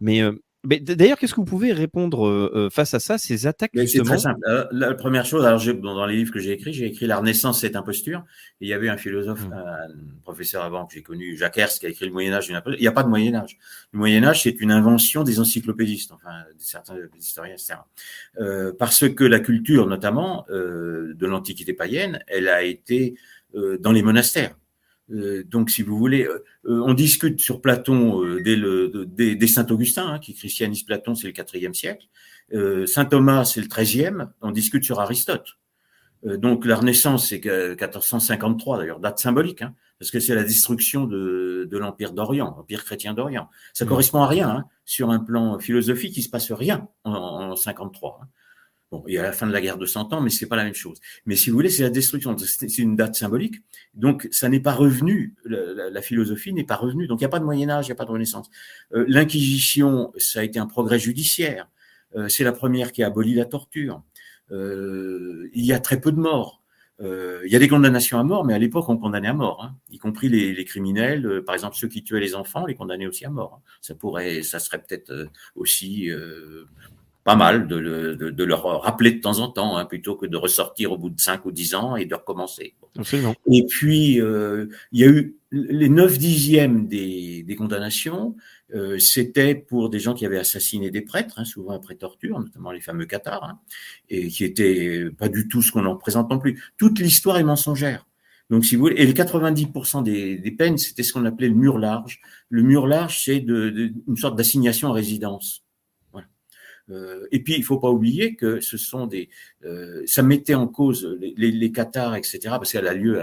Speaker 1: Mais euh, D'ailleurs, qu'est-ce que vous pouvez répondre euh, face à ça, ces attaques
Speaker 2: C'est très simple. la première chose, alors dans les livres que j'ai écrits, j'ai écrit La Renaissance, c'est imposture. Et il y avait un philosophe, mmh. un professeur avant que j'ai connu, Jacques Hers, qui a écrit Le Moyen Âge. Il n'y a pas de Moyen Âge. Le Moyen Âge, c'est une invention des encyclopédistes, enfin certains historiens, etc. parce que la culture, notamment de l'Antiquité païenne, elle a été dans les monastères. Euh, donc, si vous voulez, euh, euh, on discute sur Platon dès, le, dès, Saint Augustin, hein, qui christianise Platon, c'est le quatrième siècle. Saint Thomas, c'est le treizième. On discute sur Aristote. donc, la Renaissance, c'est 1453, d'ailleurs, date symbolique, hein, parce que c'est la destruction de, de l'Empire d'Orient, l'Empire chrétien d'Orient. Ça mmh. correspond à rien. Hein, sur un plan philosophique, il se passe rien en, en 53. Bon, il y a la fin de la guerre de 100 ans, mais c'est pas la même chose. Mais si vous voulez, c'est la destruction. C'est une date symbolique. Donc, ça n'est pas revenu. La, philosophie n'est pas revenue. Donc, il n'y a pas de Moyen Âge, il n'y a pas de Renaissance. Euh, L'Inquisition, ça a été un progrès judiciaire. Euh, c'est la première qui a aboli la torture. Euh, il y a très peu de morts. il y a des condamnations à mort, mais à l'époque, on condamnait à mort, hein, y compris les, criminels. par exemple, ceux qui tuaient les enfants, les condamnaient aussi à mort. Hein. Ça pourrait, ça serait peut-être aussi pas mal de, de, de, leur rappeler de temps en temps, hein, plutôt que de ressortir au bout de 5 ou 10 ans et de recommencer.
Speaker 1: Absolument.
Speaker 2: Et puis, euh, il y a eu les 9 dixièmes des, des condamnations, euh, c'était pour des gens qui avaient assassiné des prêtres, hein, souvent après torture, notamment les fameux cathares, hein, et qui étaient pas du tout ce qu'on en présente non plus. Toute l'histoire est mensongère. Donc, si vous voulez, et les 90% des, des peines, c'était ce qu'on appelait le mur large. Le mur large, c'est de, de, une sorte d'assignation à résidence. Euh, et puis, il faut pas oublier que ce sont des, euh, ça mettait en cause les, les, cathares, etc. Parce qu'elle a lieu,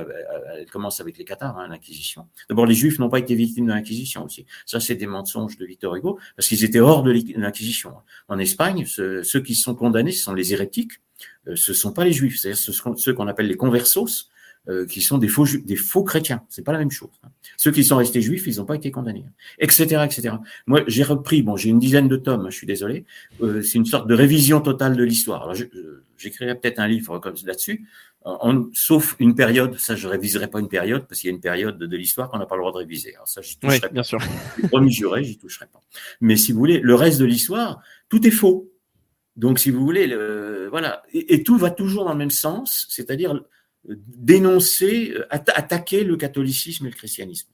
Speaker 2: elle, commence avec les cathares, hein, l'Inquisition. D'abord, les Juifs n'ont pas été victimes de l'Inquisition aussi. Ça, c'est des mensonges de Victor Hugo, parce qu'ils étaient hors de l'Inquisition. En Espagne, ceux, qui sont condamnés, ce sont les hérétiques. Euh, ce sont pas les Juifs, c'est-à-dire ce sont ceux qu'on appelle les conversos, euh, qui sont des faux, des faux chrétiens. C'est pas la même chose. Hein. Ceux qui sont restés juifs, ils n'ont pas été condamnés, etc., etc. Moi, j'ai repris, bon, j'ai une dizaine de tomes, hein, je suis désolé. Euh, c'est une sorte de révision totale de l'histoire. Alors, euh, j'écrirai peut-être un livre comme là-dessus, sauf une période. Ça, je réviserai pas une période parce qu'il y a une période de, l'histoire qu'on n'a pas le droit de réviser. Alors ça, j'y toucherai
Speaker 1: oui, bien sûr.
Speaker 2: Promis juré, j'y toucherai pas. Mais si vous voulez, le reste de l'histoire, tout est faux. Donc, si vous voulez, le, voilà, et, et, tout va toujours dans le même sens, c'est-à-dire dénoncer, euh, attaquer le catholicisme et le christianisme.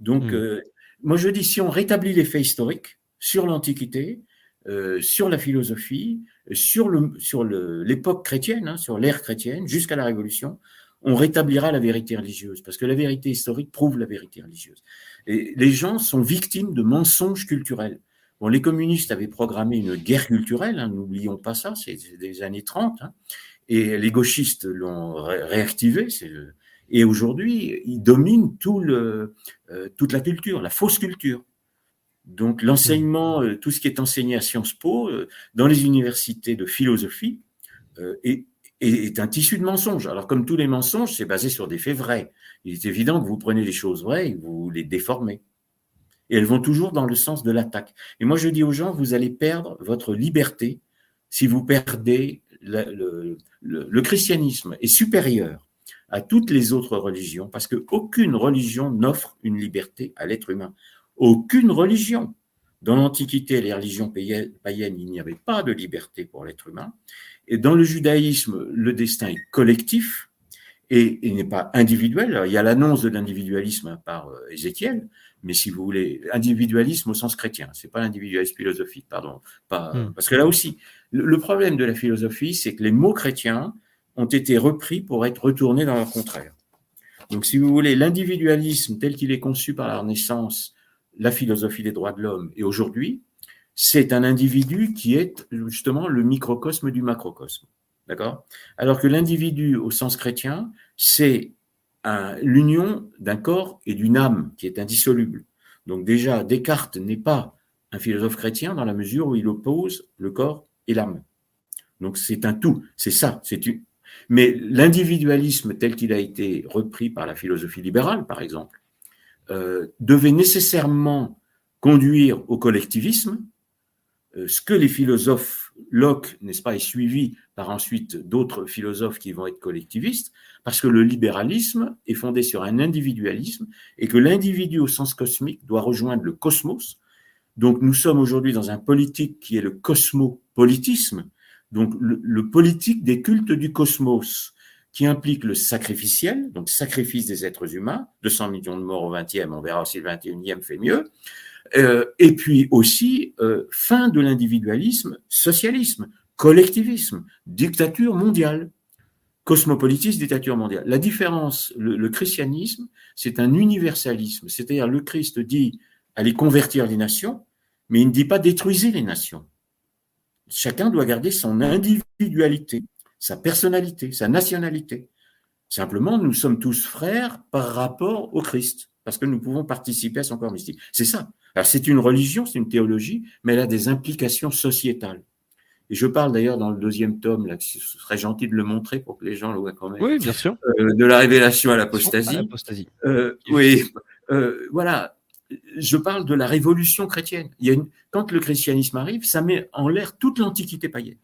Speaker 2: Donc, hmm. euh, moi je dis, si on rétablit les faits historiques sur l'Antiquité, euh, sur la philosophie, sur le sur l'époque chrétienne, hein, sur l'ère chrétienne, jusqu'à la Révolution, on rétablira la vérité religieuse, parce que la vérité historique prouve la vérité religieuse. Et les gens sont victimes de mensonges culturels. Bon, les communistes avaient programmé une guerre culturelle, hein, n'oublions pas ça, c'est des années 30, hein, et les gauchistes l'ont réactivé, et aujourd'hui, ils dominent tout le, euh, toute la culture, la fausse culture. Donc l'enseignement, euh, tout ce qui est enseigné à Sciences Po, euh, dans les universités de philosophie, est, est, un tissu de mensonges. Alors comme tous les mensonges, c'est basé sur des faits vrais. Il est évident que vous prenez les choses vraies et vous les déformez. Et elles vont toujours dans le sens de l'attaque. Et moi je dis aux gens, vous allez perdre votre liberté si vous perdez le, le, le christianisme est supérieur à toutes les autres religions parce qu'aucune religion n'offre une liberté à l'être humain. Aucune religion. Dans l'Antiquité, les religions païennes, il n'y avait pas de liberté pour l'être humain. Et dans le judaïsme, le destin est collectif et, il n'est pas individuel. il y a l'annonce de l'individualisme par euh, Ézéchiel, mais si vous voulez, individualisme au sens chrétien, c'est pas l'individualisme philosophique, pardon. Pas, hmm. Parce que là aussi, le problème de la philosophie, c'est que les mots chrétiens ont été repris pour être retournés dans leur contraire. Donc, si vous voulez, l'individualisme tel qu'il est conçu par la Renaissance, la philosophie des droits de l'homme, et aujourd'hui, c'est un individu qui est justement le microcosme du macrocosme. D'accord? Alors que l'individu, au sens chrétien, c'est l'union d'un corps et d'une âme qui est indissoluble. Donc déjà, Descartes n'est pas un philosophe chrétien dans la mesure où il oppose le corps et l'âme. Donc c'est un tout, c'est ça, c'est une, mais l'individualisme tel qu'il a été repris par la philosophie libérale, par exemple, euh, devait nécessairement conduire au collectivisme, euh, ce que les philosophes, Locke, n'est-ce pas, est suivi par ensuite d'autres philosophes qui vont être collectivistes, parce que le libéralisme est fondé sur un individualisme et que l'individu au sens cosmique doit rejoindre le cosmos. Donc nous sommes aujourd'hui dans un politique qui est le cosmopolitisme, donc le, politique des cultes du cosmos, qui implique le sacrificiel, donc sacrifice des êtres humains, 200 millions de morts au 20e, on verra si le 21e fait mieux, euh, et puis aussi euh, fin de l'individualisme, socialisme, collectivisme, dictature mondiale, cosmopolitisme, dictature mondiale. La différence, le, le christianisme, c'est un universalisme, c'est-à-dire le Christ dit allez convertir les nations, mais il ne dit pas détruisez les nations chacun doit garder son individualité, sa personnalité, sa nationalité. Simplement, nous sommes tous frères par rapport au Christ, parce que nous pouvons participer à son corps mystique. C'est ça. Alors, c'est une religion, c'est une théologie, mais elle a des implications sociétales. Et je parle d'ailleurs dans le deuxième tome, là, ce serait gentil de le montrer pour que les gens le voient quand même.
Speaker 1: Oui, bien sûr.
Speaker 2: Euh, de la révélation à l'apostasie. Euh, oui, euh, voilà je parle de la révolution chrétienne. Il y a une, quand le christianisme arrive, ça met en l'air toute l'antiquité païenne.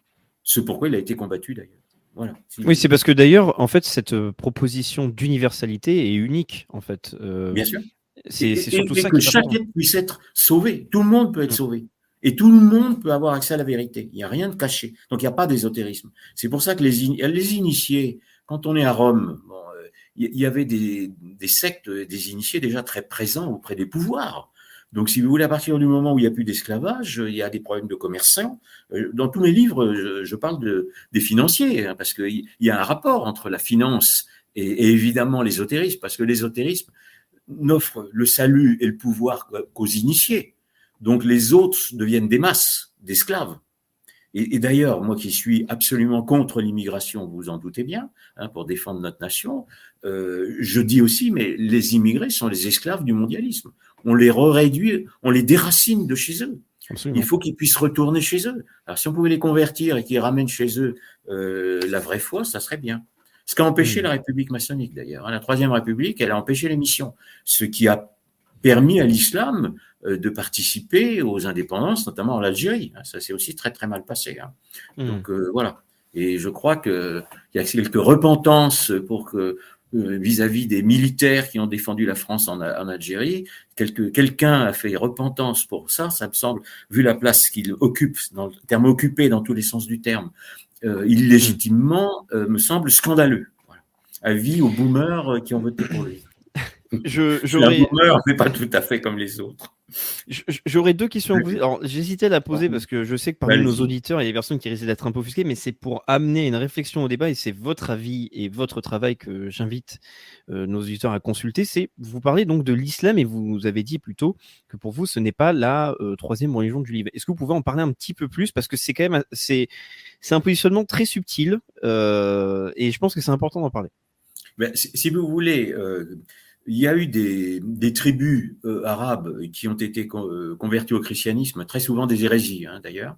Speaker 2: C'est pourquoi il a été combattu d'ailleurs. Voilà.
Speaker 1: Oui, c'est parce que d'ailleurs, en fait, cette euh, proposition d'universalité est unique, en fait.
Speaker 2: Euh, Bien sûr. C'est surtout ça que chacun puisse être sauvé. Tout le monde peut être mm. sauvé. Et tout le monde peut avoir accès à la vérité. Il n'y a rien de caché. Donc il n'y a pas d'ésotérisme. C'est pour ça que les, les initiés, quand on est à Rome, il y avait des, des, sectes, des initiés déjà très présents auprès des pouvoirs. Donc, si vous voulez, à partir du moment où il n'y a plus d'esclavage, il y a des problèmes de commerçants. Euh, dans tous mes livres, je, parle de, des financiers, hein, parce qu'il y a un rapport entre la finance et, et évidemment l'ésotérisme, parce que l'ésotérisme n'offre le salut et le pouvoir qu'aux initiés. Donc, les autres deviennent des masses d'esclaves. Et, d'ailleurs, moi qui suis absolument contre l'immigration, vous en doutez bien, hein, pour défendre notre nation, euh, je dis aussi, mais les immigrés sont les esclaves du mondialisme. On les réduit, on les déracine de chez eux. Il faut qu'ils puissent retourner chez eux. Alors si on pouvait les convertir et qu'ils ramènent chez eux euh, la vraie foi, ça serait bien. Ce qui a empêché mmh. la République maçonnique d'ailleurs. Hein. La Troisième République, elle a empêché les missions. Ce qui a permis à l'islam euh, de participer aux indépendances, notamment en Algérie. Hein, ça s'est aussi très très mal passé. Hein. Hmm. Donc euh, voilà. Et je crois qu'il y a quelques repentances pour que euh, vis-à-vis des militaires qui ont défendu la France en, en Algérie, quelqu'un a fait repentance pour ça. Ça me semble, vu la place qu'il occupe, dans le terme occupé dans tous les sens du terme, illégitimement, me semble scandaleux. Avis aux boomers qui ont voté pour lui.
Speaker 1: Je,
Speaker 2: j'aurais... mais pas tout à fait comme les autres.
Speaker 1: J'aurais deux questions à poser. Alors, j'hésitais à la poser parce que je sais que parmi nos auditeurs, il y a des personnes qui risquent d'être un peu offusquées, mais c'est pour amener une réflexion au débat et c'est votre avis et votre travail que j'invite euh, nos auditeurs à consulter. C'est vous parlez donc de l'islam et vous avez dit plutôt que pour vous, ce n'est pas la euh, troisième religion du livre. Est-ce que vous pouvez en parler un petit peu plus? Parce que c'est quand même c'est c'est un positionnement très subtil euh, et je pense que c'est important d'en parler.
Speaker 2: Ben, si vous voulez il y a eu des, des tribus euh, arabes qui ont été euh, converties au christianisme, très souvent des hérésies hein, d'ailleurs.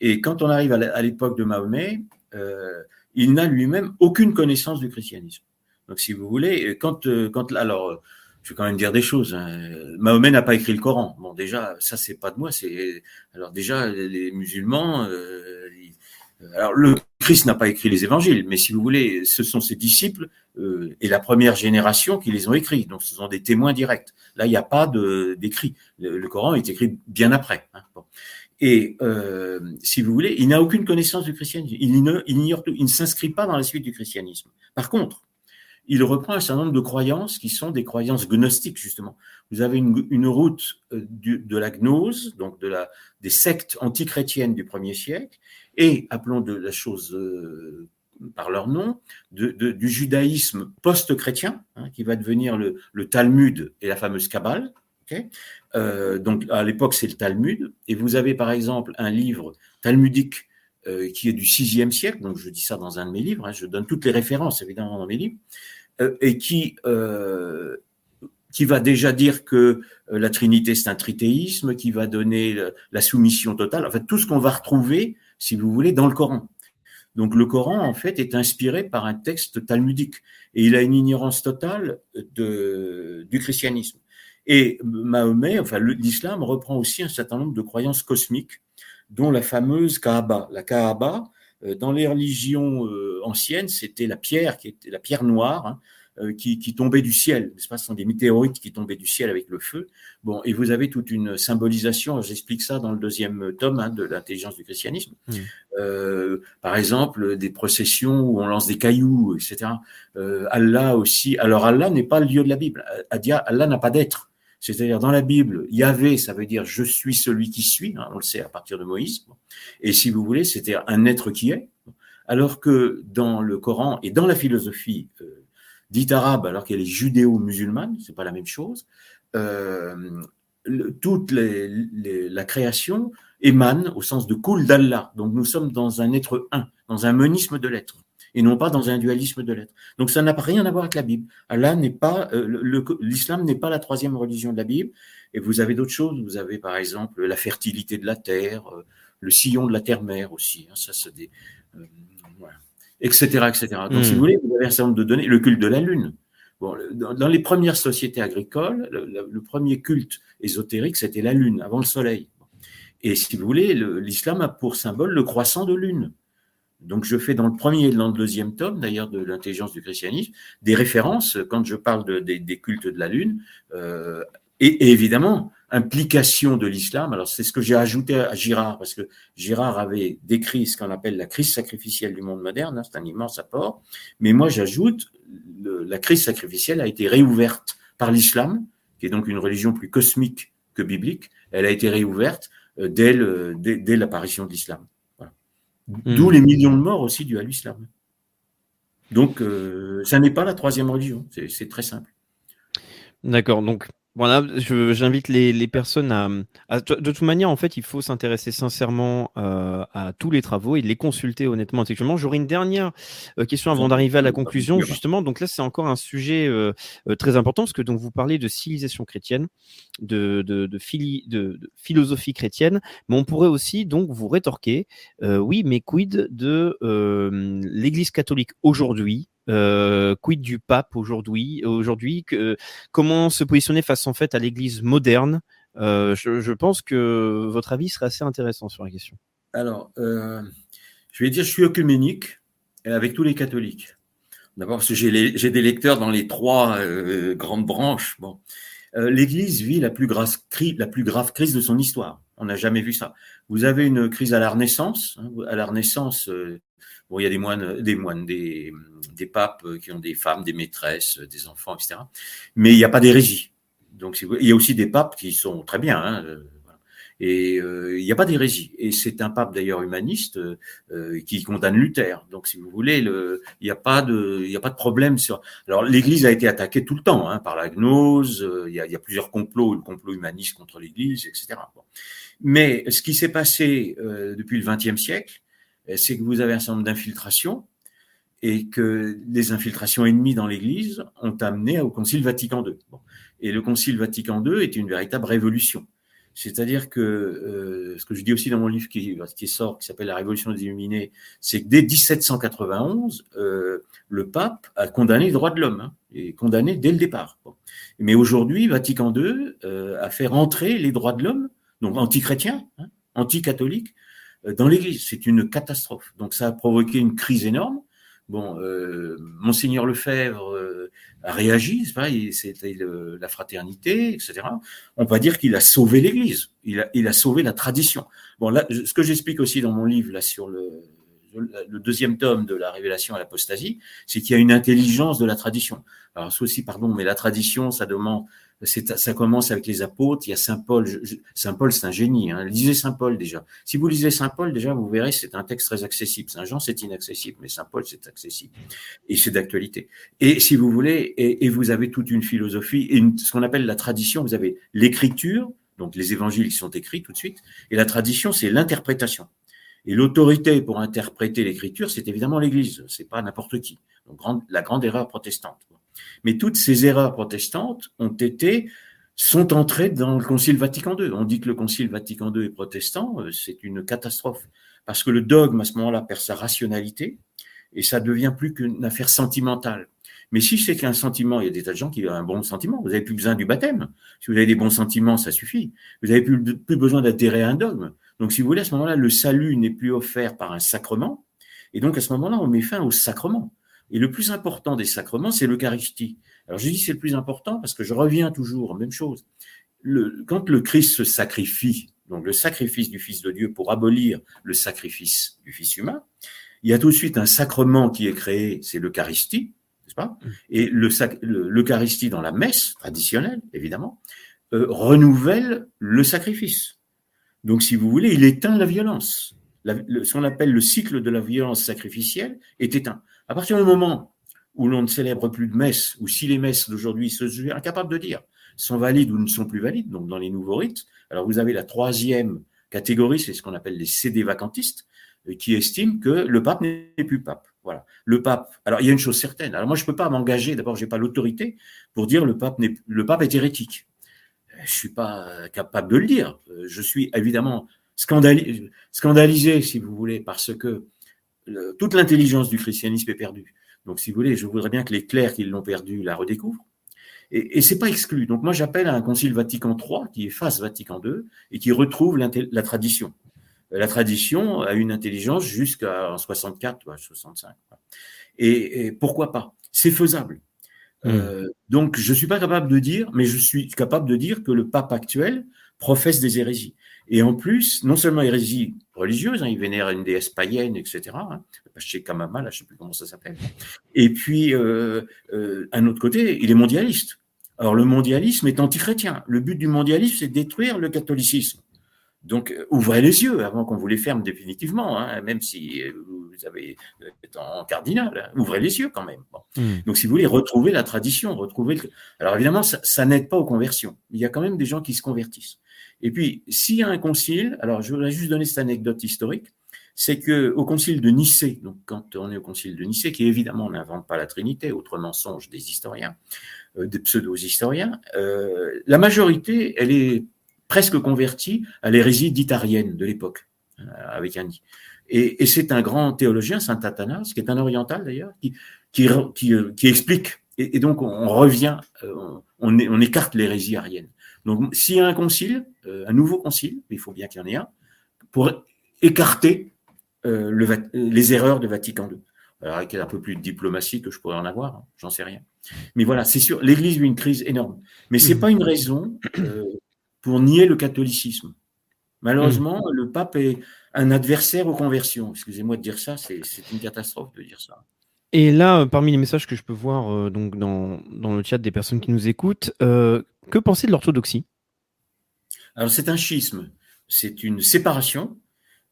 Speaker 2: Et quand on arrive à l'époque de Mahomet, euh, il n'a lui-même aucune connaissance du christianisme. Donc, si vous voulez, quand, euh, quand alors, je vais quand même dire des choses. Hein. Mahomet n'a pas écrit le Coran. Bon, déjà, ça c'est pas de moi. C'est alors déjà les musulmans. Euh, alors, le Christ n'a pas écrit les évangiles, mais si vous voulez, ce sont ses disciples euh, et la première génération qui les ont écrits. Donc, ce sont des témoins directs. Là, il n'y a pas d'écrit. Le, Coran est écrit bien après. Hein. Et euh, si vous voulez, il n'a aucune connaissance du christianisme. Il, il, il ne s'inscrit pas dans la suite du christianisme. Par contre, il reprend un certain nombre de croyances qui sont des croyances gnostiques, justement. Vous avez une, route euh, de la gnose, donc des sectes antichrétiennes du premier siècle, et, appelons de la chose euh, par leur nom, du judaïsme post-chrétien, hein, qui va devenir le, Talmud et la fameuse Kabbale. Euh, donc à l'époque c'est le Talmud, et vous avez par exemple un livre talmudique euh, qui est du VIe siècle, donc je dis ça dans un de mes livres, hein, je donne toutes les références évidemment dans mes livres, euh, et qui euh, qui va déjà dire que euh, la Trinité c'est un tritéisme, qui va donner la soumission totale, en fait tout ce qu'on va retrouver si vous voulez, dans le Coran. Donc le Coran, en fait, est inspiré par un texte talmudique et il a une ignorance totale de, du christianisme. Et Mahomet, enfin l'islam reprend aussi un certain nombre de croyances cosmiques, dont la fameuse Kaaba. La Kaaba, euh, dans les religions euh, anciennes, c'était la pierre qui était la pierre noire, hein, euh, qui, qui tombaient du ciel, n'est-ce pas Ce sont des météorites qui tombaient du ciel avec le feu. Bon, et vous avez toute une symbolisation. J'explique ça dans le deuxième tome hein, de l'intelligence du christianisme. Mmh. Euh, par exemple, des processions où on lance des cailloux, etc. Euh, Allah aussi. Alors Allah n'est pas le lieu de la Bible. Allah n'a pas d'être. C'est-à-dire dans la Bible, Yahvé, ça veut dire je suis celui qui suis. Hein, on le sait à partir de Moïse. Et si vous voulez, c'était un être qui est. Alors que dans le Coran et dans la philosophie euh, dite arabe alors qu'elle est judéo-musulmane, c'est pas la même chose. Euh, toute la création émane au sens de cool d'Allah. Donc nous sommes dans un être un, dans un monisme de l'être, et non pas dans un dualisme de l'être. Donc ça n'a rien à voir avec la Bible. Allah n'est pas, euh, l'islam n'est pas la troisième religion de la Bible. Et vous avez d'autres choses. Vous avez par exemple la fertilité de la terre, euh, le sillon de la terre-mère aussi. Hein, ça, c'est des euh, etc., etc. Donc, si hmm. vous voulez, vous avez un certain nombre de données. Le culte de la Lune. Bon, dans, les premières sociétés agricoles, le, le premier culte ésotérique, c'était la Lune, avant le Soleil. Et si vous voulez, l'islam a pour symbole le croissant de Lune. Donc, je fais dans le premier et dans le deuxième tome, d'ailleurs, de l'intelligence du christianisme, des références quand je parle de, des cultes de la Lune. Euh, et, évidemment, implication de l'islam. Alors c'est ce que j'ai ajouté à Girard, parce que Girard avait décrit ce qu'on appelle la crise sacrificielle du monde moderne, hein, c'est un immense apport. Mais moi j'ajoute, la crise sacrificielle a été réouverte par l'islam, qui est donc une religion plus cosmique que biblique. Elle a été réouverte euh, dès l'apparition de l'islam. Mmh. D'où les millions de morts aussi dus à l'islam. Donc, euh, ça n'est pas la troisième religion, c'est très simple.
Speaker 1: D'accord, donc voilà, j'invite les, les, personnes à, De toute manière, en fait, il faut s'intéresser sincèrement euh, à tous les travaux et les consulter honnêtement intellectuellement. J'aurais une dernière euh, question avant d'arriver à la conclusion, justement. Donc là, c'est encore un sujet euh, très important parce que donc vous parlez de civilisation chrétienne, de, de, de, de, philosophie chrétienne, mais on pourrait aussi donc vous rétorquer, oui, mais quid de l'Église catholique aujourd'hui euh, quid du pape aujourd'hui Aujourd'hui, comment se positionner face en fait à l'Église moderne? Euh, je, pense que votre avis serait assez intéressant sur la question.
Speaker 2: Alors, euh, je vais dire, je suis œcuménique avec tous les catholiques. D'abord parce que j'ai des lecteurs dans les trois grandes branches. Bon, l'Église vit la plus, grave, la plus grave crise de son histoire. On n'a jamais vu ça. Vous avez une crise à la Renaissance. Hein, à la Renaissance, Bon, il y a des moines, des moines, des, des papes qui ont des femmes, des maîtresses, des enfants, etc. Mais il n'y a pas d'hérésie. Donc, il y a aussi des papes qui sont très bien. Hein, et euh, il n'y a pas d'hérésie. Et c'est un pape d'ailleurs humaniste euh, qui condamne Luther. Donc, si vous voulez, il n'y a pas de, il a pas de problème sur. Alors, l'Église a été attaquée tout le temps hein, par la gnose. Euh, il y, a, y, a, plusieurs complots, le complot humaniste contre l'Église, etc. Mais ce qui s'est passé depuis le XXe siècle, c'est que vous avez un certain nombre d'infiltrations et que les infiltrations ennemies dans l'Église ont amené au Concile Vatican II. Et le Concile Vatican II est une véritable révolution. C'est-à-dire que euh, ce que je dis aussi dans mon livre qui, sort, qui s'appelle La Révolution des Illuminés, c'est que dès 1791, euh, le pape a condamné les droits de l'homme, hein, et condamné dès le départ. Mais aujourd'hui, Vatican II euh, a fait rentrer les droits de l'homme, donc anti-chrétiens, hein, anti-catholiques, euh, dans l'Église. C'est une catastrophe. Donc ça a provoqué une crise énorme. Bon, euh, monseigneur Lefebvre euh, a réagi, c'était la fraternité, etc. On va dire qu'il a sauvé l'Église, il a, il a sauvé la tradition. Bon, là, ce que j'explique aussi dans mon livre là sur le, le deuxième tome de la révélation à l'apostasie, c'est qu'il y a une intelligence de la tradition. Alors, ça aussi, pardon, mais la tradition, ça demande, ça commence avec les apôtres. Il y a Saint Paul. Saint Paul, c'est un génie. Hein. Lisez Saint Paul déjà. Si vous lisez Saint Paul, déjà, vous verrez, c'est un texte très accessible. Saint Jean, c'est inaccessible, mais Saint Paul, c'est accessible et c'est d'actualité. Et si vous voulez, et, vous avez toute une philosophie et ce qu'on appelle la tradition. Vous avez l'écriture, donc les évangiles qui sont écrits tout de suite, et la tradition, c'est l'interprétation. Et l'autorité pour interpréter l'écriture, c'est évidemment l'Église. C'est pas n'importe qui. Donc, la grande erreur protestante. Mais toutes ces erreurs protestantes ont été sont entrées dans le Concile Vatican II. On dit que le Concile Vatican II est protestant, euh, c'est une catastrophe parce que le dogme à ce moment-là perd sa rationalité et ça devient plus qu'une affaire sentimentale. Mais si c'est qu'un sentiment, il y a des tas de gens qui ont un bon sentiment. Vous n'avez plus besoin du baptême. Si vous avez des bons sentiments, ça suffit. Vous n'avez plus, plus besoin d'adhérer à un dogme. Donc, si vous voulez, à ce moment-là, le salut n'est plus offert par un sacrement. Et donc, à ce moment-là, on met fin au sacrement. Et le plus important des sacrements, c'est l'Eucharistie. Alors je dis c'est le plus important parce que je reviens toujours, même chose. Le, quand le Christ se sacrifie, donc le sacrifice du Fils de Dieu pour abolir le sacrifice du Fils humain, il y a tout de suite un sacrement qui est créé, c'est l'Eucharistie, n'est-ce pas? Et l'Eucharistie dans la messe traditionnelle, évidemment, euh, renouvelle le sacrifice. Donc si vous voulez, il éteint la violence. ce qu'on appelle le cycle de la violence sacrificielle est éteint. À partir du moment où l'on ne célèbre plus de messes, ou si les messes d'aujourd'hui, je suis incapable de dire, sont valides ou ne sont plus valides, donc dans les nouveaux rites, alors vous avez la troisième catégorie, c'est ce qu'on appelle les CD vacantistes, euh, qui estiment que le pape n'est plus pape. Voilà. Le pape. Alors il y a une chose certaine. Alors moi je peux pas m'engager. D'abord j'ai pas l'autorité pour dire le pape le pape est hérétique. Je suis pas capable de le dire. Euh, je suis évidemment scandalisé, scandalisé si vous voulez, parce que toute l'intelligence du christianisme est perdue. Donc, si vous voulez, je voudrais bien que les clercs qui l'ont perdue la redécouvrent. Et, et c'est pas exclu. Donc, moi, j'appelle à un concile Vatican III qui efface Vatican II et qui retrouve la tradition. La tradition a une intelligence jusqu'à 64, 65. Et, et pourquoi pas? C'est faisable. Mmh. Euh, donc, je suis pas capable de dire, mais je suis capable de dire que le pape actuel professe des hérésies. Et en plus, non seulement hérésie religieuse, hein, il vénère une déesse païenne, etc. Hein, chez Kamama, là, je sais plus comment ça s'appelle. Et puis, euh, euh, un autre côté, il est mondialiste. Alors, le mondialisme est antichrétien. Le but du mondialisme, c'est de détruire le catholicisme. Donc, euh, ouvrez les yeux avant qu'on vous les ferme définitivement, hein, même si euh, vous avez en cardinal, hein, ouvrez les yeux quand même. Bon. Hmm. Donc, si vous voulez retrouver la tradition, retrouver. Alors, évidemment, ça, ça n'aide pas aux conversions. Il y a quand même des gens qui se convertissent. Et puis, s'il y a un concile, alors je voudrais juste donner cette anecdote historique, c'est que au concile de Nicée, donc quand on est au concile de Nicée, qui évidemment n'invente pas la Trinité, autre mensonge des historiens, euh, des pseudo-historiens, euh, la majorité, elle est presque convertie à l'hérésie d'itarienne de l'époque, euh, avec Annie. Et, et c'est un grand théologien, saint Athanas, qui est un oriental d'ailleurs, qui, qui, qui, euh, qui, explique. Et, et, donc on revient, euh, on, écarte l'hérésie arienne. Donc, s'il y a un concile, un nouveau concile, il faut bien qu'il y en ait un, pour écarter euh, le, les erreurs de Vatican II. Alors, avec un peu plus de diplomatie que je pourrais en avoir, hein, j'en sais rien. Mais voilà, c'est sûr, l'Église vit une crise énorme. Mais c'est mmh. pas une raison euh, pour nier le catholicisme. Malheureusement, le pape est un adversaire aux conversions. Excusez-moi de dire ça, c'est une catastrophe de dire ça.
Speaker 1: Et là, euh, parmi les messages que je peux voir euh, donc dans, dans, le chat des personnes qui nous écoutent, euh, que pensez de l'orthodoxie?
Speaker 2: Alors c'est un schisme, c'est une séparation.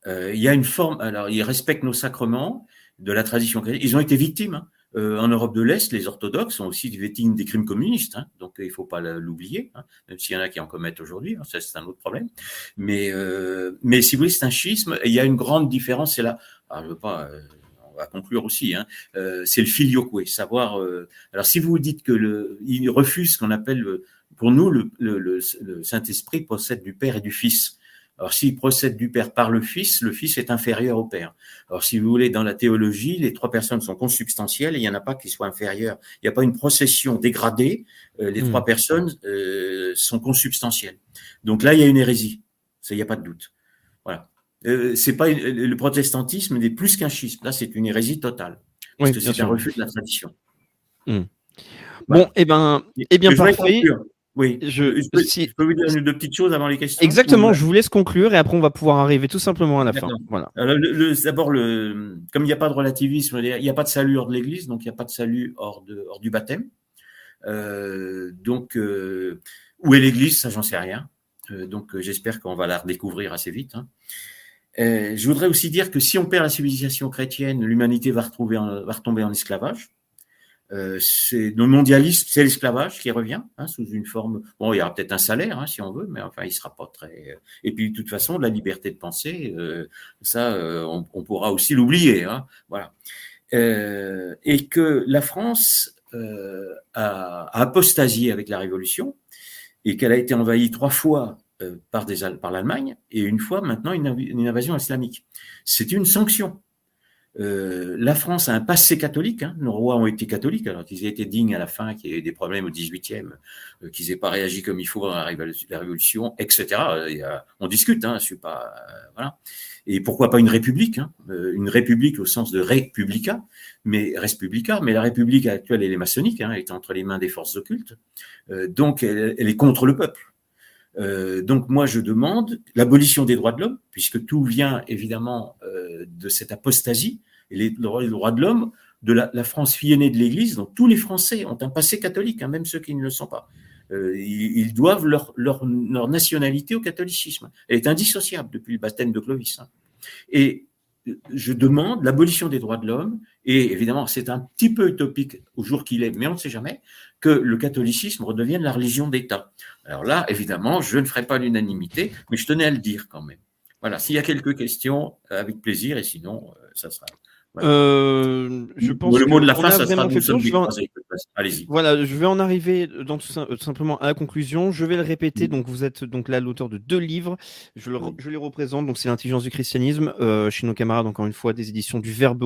Speaker 2: il y a une forme. Alors ils respectent nos sacrements de la tradition chrétienne. Ils ont été victimes. Hein. Euh, en Europe de l'Est, les orthodoxes sont aussi victimes des crimes communistes, hein, donc il ne faut pas l'oublier, hein, même s'il y en a qui en commettent aujourd'hui, hein, ça c'est un autre problème. Mais, euh, mais si vous voulez, c'est un schisme, et il y a une grande différence, c'est là, alors je veux pas, euh, on va conclure aussi, hein, c'est le filioque, savoir. alors si vous dites que le, il refuse ce qu'on appelle, pour nous, le, le, le Saint-Esprit possède du Père et du Fils. Alors, s'il procède du Père par le Fils, le Fils est inférieur au Père. Alors, si vous voulez, dans la théologie, les trois personnes sont consubstantielles et il n'y en a pas qui soient inférieures. Il n'y a pas une procession dégradée. Euh, les hmm. trois personnes euh, sont consubstantielles. Donc là, il y a une hérésie. Ça, il n'y a pas de doute. Voilà. Euh, c'est pas le protestantisme n'est plus qu'un schisme. Là, c'est une hérésie totale. Parce que c'est un refus de la tradition.
Speaker 1: Hmm. Bon, eh ben, eh bien, parfait.
Speaker 2: Oui, je, je, peux, vous dire deux petites choses avant les questions.
Speaker 1: Exactement, je vous laisse conclure et après on va pouvoir arriver tout simplement à la fin. Voilà.
Speaker 2: D'abord, le, comme il n'y a pas de relativisme, il n'y a pas de salut hors de l'Église, donc il n'y a pas de salut hors, de, hors du baptême. Euh, donc, euh, où est l'Église? Ça, j'en sais rien. Euh, donc, j'espère qu'on va la redécouvrir assez vite. Hein. je voudrais aussi dire que si on perd la civilisation chrétienne, l'humanité va, retrouver va retomber en esclavage. Euh, c'est le mondialisme, c'est l'esclavage qui revient hein, sous une forme. Bon, il y aura peut-être un salaire hein, si on veut, mais enfin, il sera pas très. Et puis, de toute façon, la liberté de penser, euh, ça, euh, on, pourra aussi l'oublier. Hein, voilà. et que la France a, apostasié avec la Révolution et qu'elle a été envahie trois fois par, des, par l'Allemagne et une fois maintenant une, une invasion islamique. C'est une sanction. Euh, la France a un passé catholique. Hein. Nos rois ont été catholiques, alors qu'ils aient été dignes à la fin, qu'il y ait des problèmes au 18e, euh, qu'ils n'aient pas réagi comme il faut à la Révolution, etc. Euh, on discute, hein, je suis pas, voilà. Et pourquoi pas une république hein, Une république au sens de républica, mais respublica, mais la république actuelle, elle est maçonnique, hein, elle est entre les mains des forces occultes. donc, elle, est contre le peuple. Donc moi je demande l'abolition des droits de l'homme, puisque tout vient évidemment de cette apostasie et les, droits de l'homme de la, France fille de l'Église. Donc tous les Français ont un passé catholique, hein, même ceux qui ne le sont pas. Euh, ils, doivent leur, leur, nationalité au catholicisme. Elle est indissociable depuis le baptême de Clovis. Hein. Et je demande l'abolition des droits de l'homme, et évidemment, c'est un petit peu utopique au jour qu'il est, mais on ne sait jamais, que le catholicisme redevienne la religion d'État. Alors là, évidemment, je ne ferai pas l'unanimité, mais je tenais à le dire quand même. Voilà, s'il y a quelques questions, euh, avec plaisir, et sinon, euh, ça sera.
Speaker 1: Euh, je pense
Speaker 2: le mot de la fin, ça sera
Speaker 1: Allez-y. Voilà, je vais en arriver dans tout, simplement à la conclusion. Je vais le répéter. Mm. Donc, vous êtes donc là l'auteur de deux livres. Je, je, les représente. Donc, c'est l'intelligence du christianisme chez nos camarades. Encore une fois, des éditions du Verbe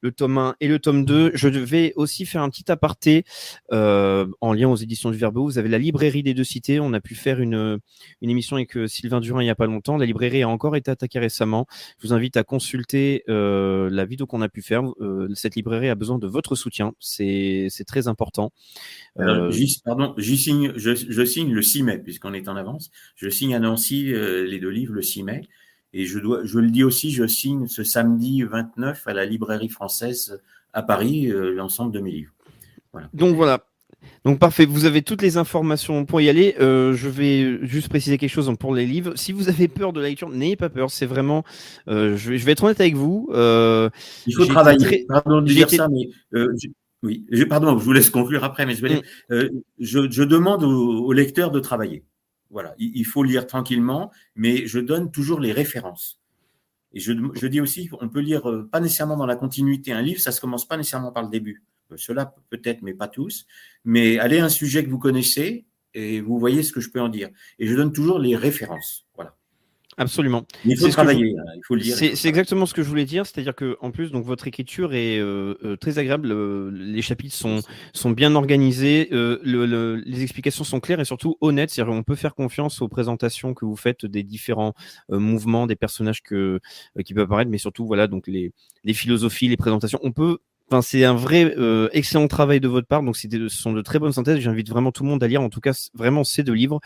Speaker 1: le tome 1 et le tome 2. Je vais aussi faire un petit aparté euh, en lien aux éditions du Verbe. Vous avez la librairie des deux cités. On a pu faire une, une émission avec euh, Sylvain Durin il n'y a pas longtemps. La librairie a encore été attaquée récemment. Je vous invite à consulter euh, la vidéo qu'on a pu faire. cette librairie a besoin de votre soutien. C'est très important.
Speaker 2: pardon, signe, je, je, signe le 6 mai, puisqu'on est en avance. Je signe à Nancy les deux livres le 6 mai. Et je, dois, je le dis aussi, je signe ce samedi 29 à la librairie française à Paris euh, l'ensemble de mes livres.
Speaker 1: Donc voilà. Donc parfait, vous avez toutes les informations pour y aller. Euh, je vais juste préciser quelque chose pour les livres. Si vous avez peur de la lecture, n'ayez pas peur. C'est vraiment, euh, je, vais, être honnête avec vous.
Speaker 2: Il faut travailler. Pardon de dire ça, mais oui, pardon, je vous laisse conclure après, mais je, mm. je, demande aux lecteurs de travailler. Voilà, il, faut lire tranquillement, mais je donne toujours les références. Et je, dis aussi, on peut lire euh, pas nécessairement dans la continuité un livre, ça se commence pas nécessairement par le début. Euh, cela peut-être, mais pas tous. Mais allez à un sujet que vous connaissez et vous voyez ce que je peux en dire. Et je donne toujours les références. Voilà.
Speaker 1: Absolument.
Speaker 2: il faut travailler, hein, il faut le dire.
Speaker 1: C'est exactement ce que je voulais dire, c'est-à-dire que en plus, donc votre écriture est euh, euh, très agréable. les chapitres sont sont bien organisés, euh, le, les explications sont claires et surtout honnêtes. C'est-à-dire qu'on peut faire confiance aux présentations que vous faites des différents mouvements, des personnages que qui peuvent apparaître, mais surtout voilà donc les les philosophies, les présentations. On peut C'est un vrai euh, excellent travail de votre part. Donc, ce sont de très bonnes synthèses. J'invite vraiment tout le monde à lire, en tout cas, vraiment ces deux livres.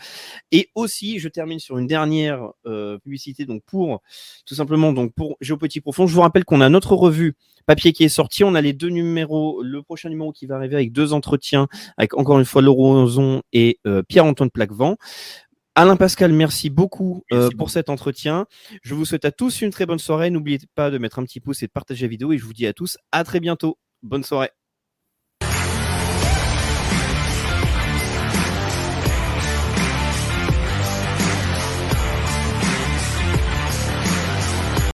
Speaker 1: Et aussi, je termine sur une dernière euh, publicité. Donc, pour tout simplement, donc pour Géopolitique Profond, je vous rappelle qu'on a notre revue papier qui est sorti. On a les deux numéros. Le prochain numéro qui va arriver avec deux entretiens avec encore une fois Laurent Ozon et euh, Pierre-Antoine Plaquevent. Alain Pascal, merci beaucoup euh, pour cet entretien. Je vous souhaite à tous une très bonne soirée. N'oubliez pas de mettre un petit pouce et de partager la vidéo. Et je vous dis à tous à très bientôt. Bonne soirée.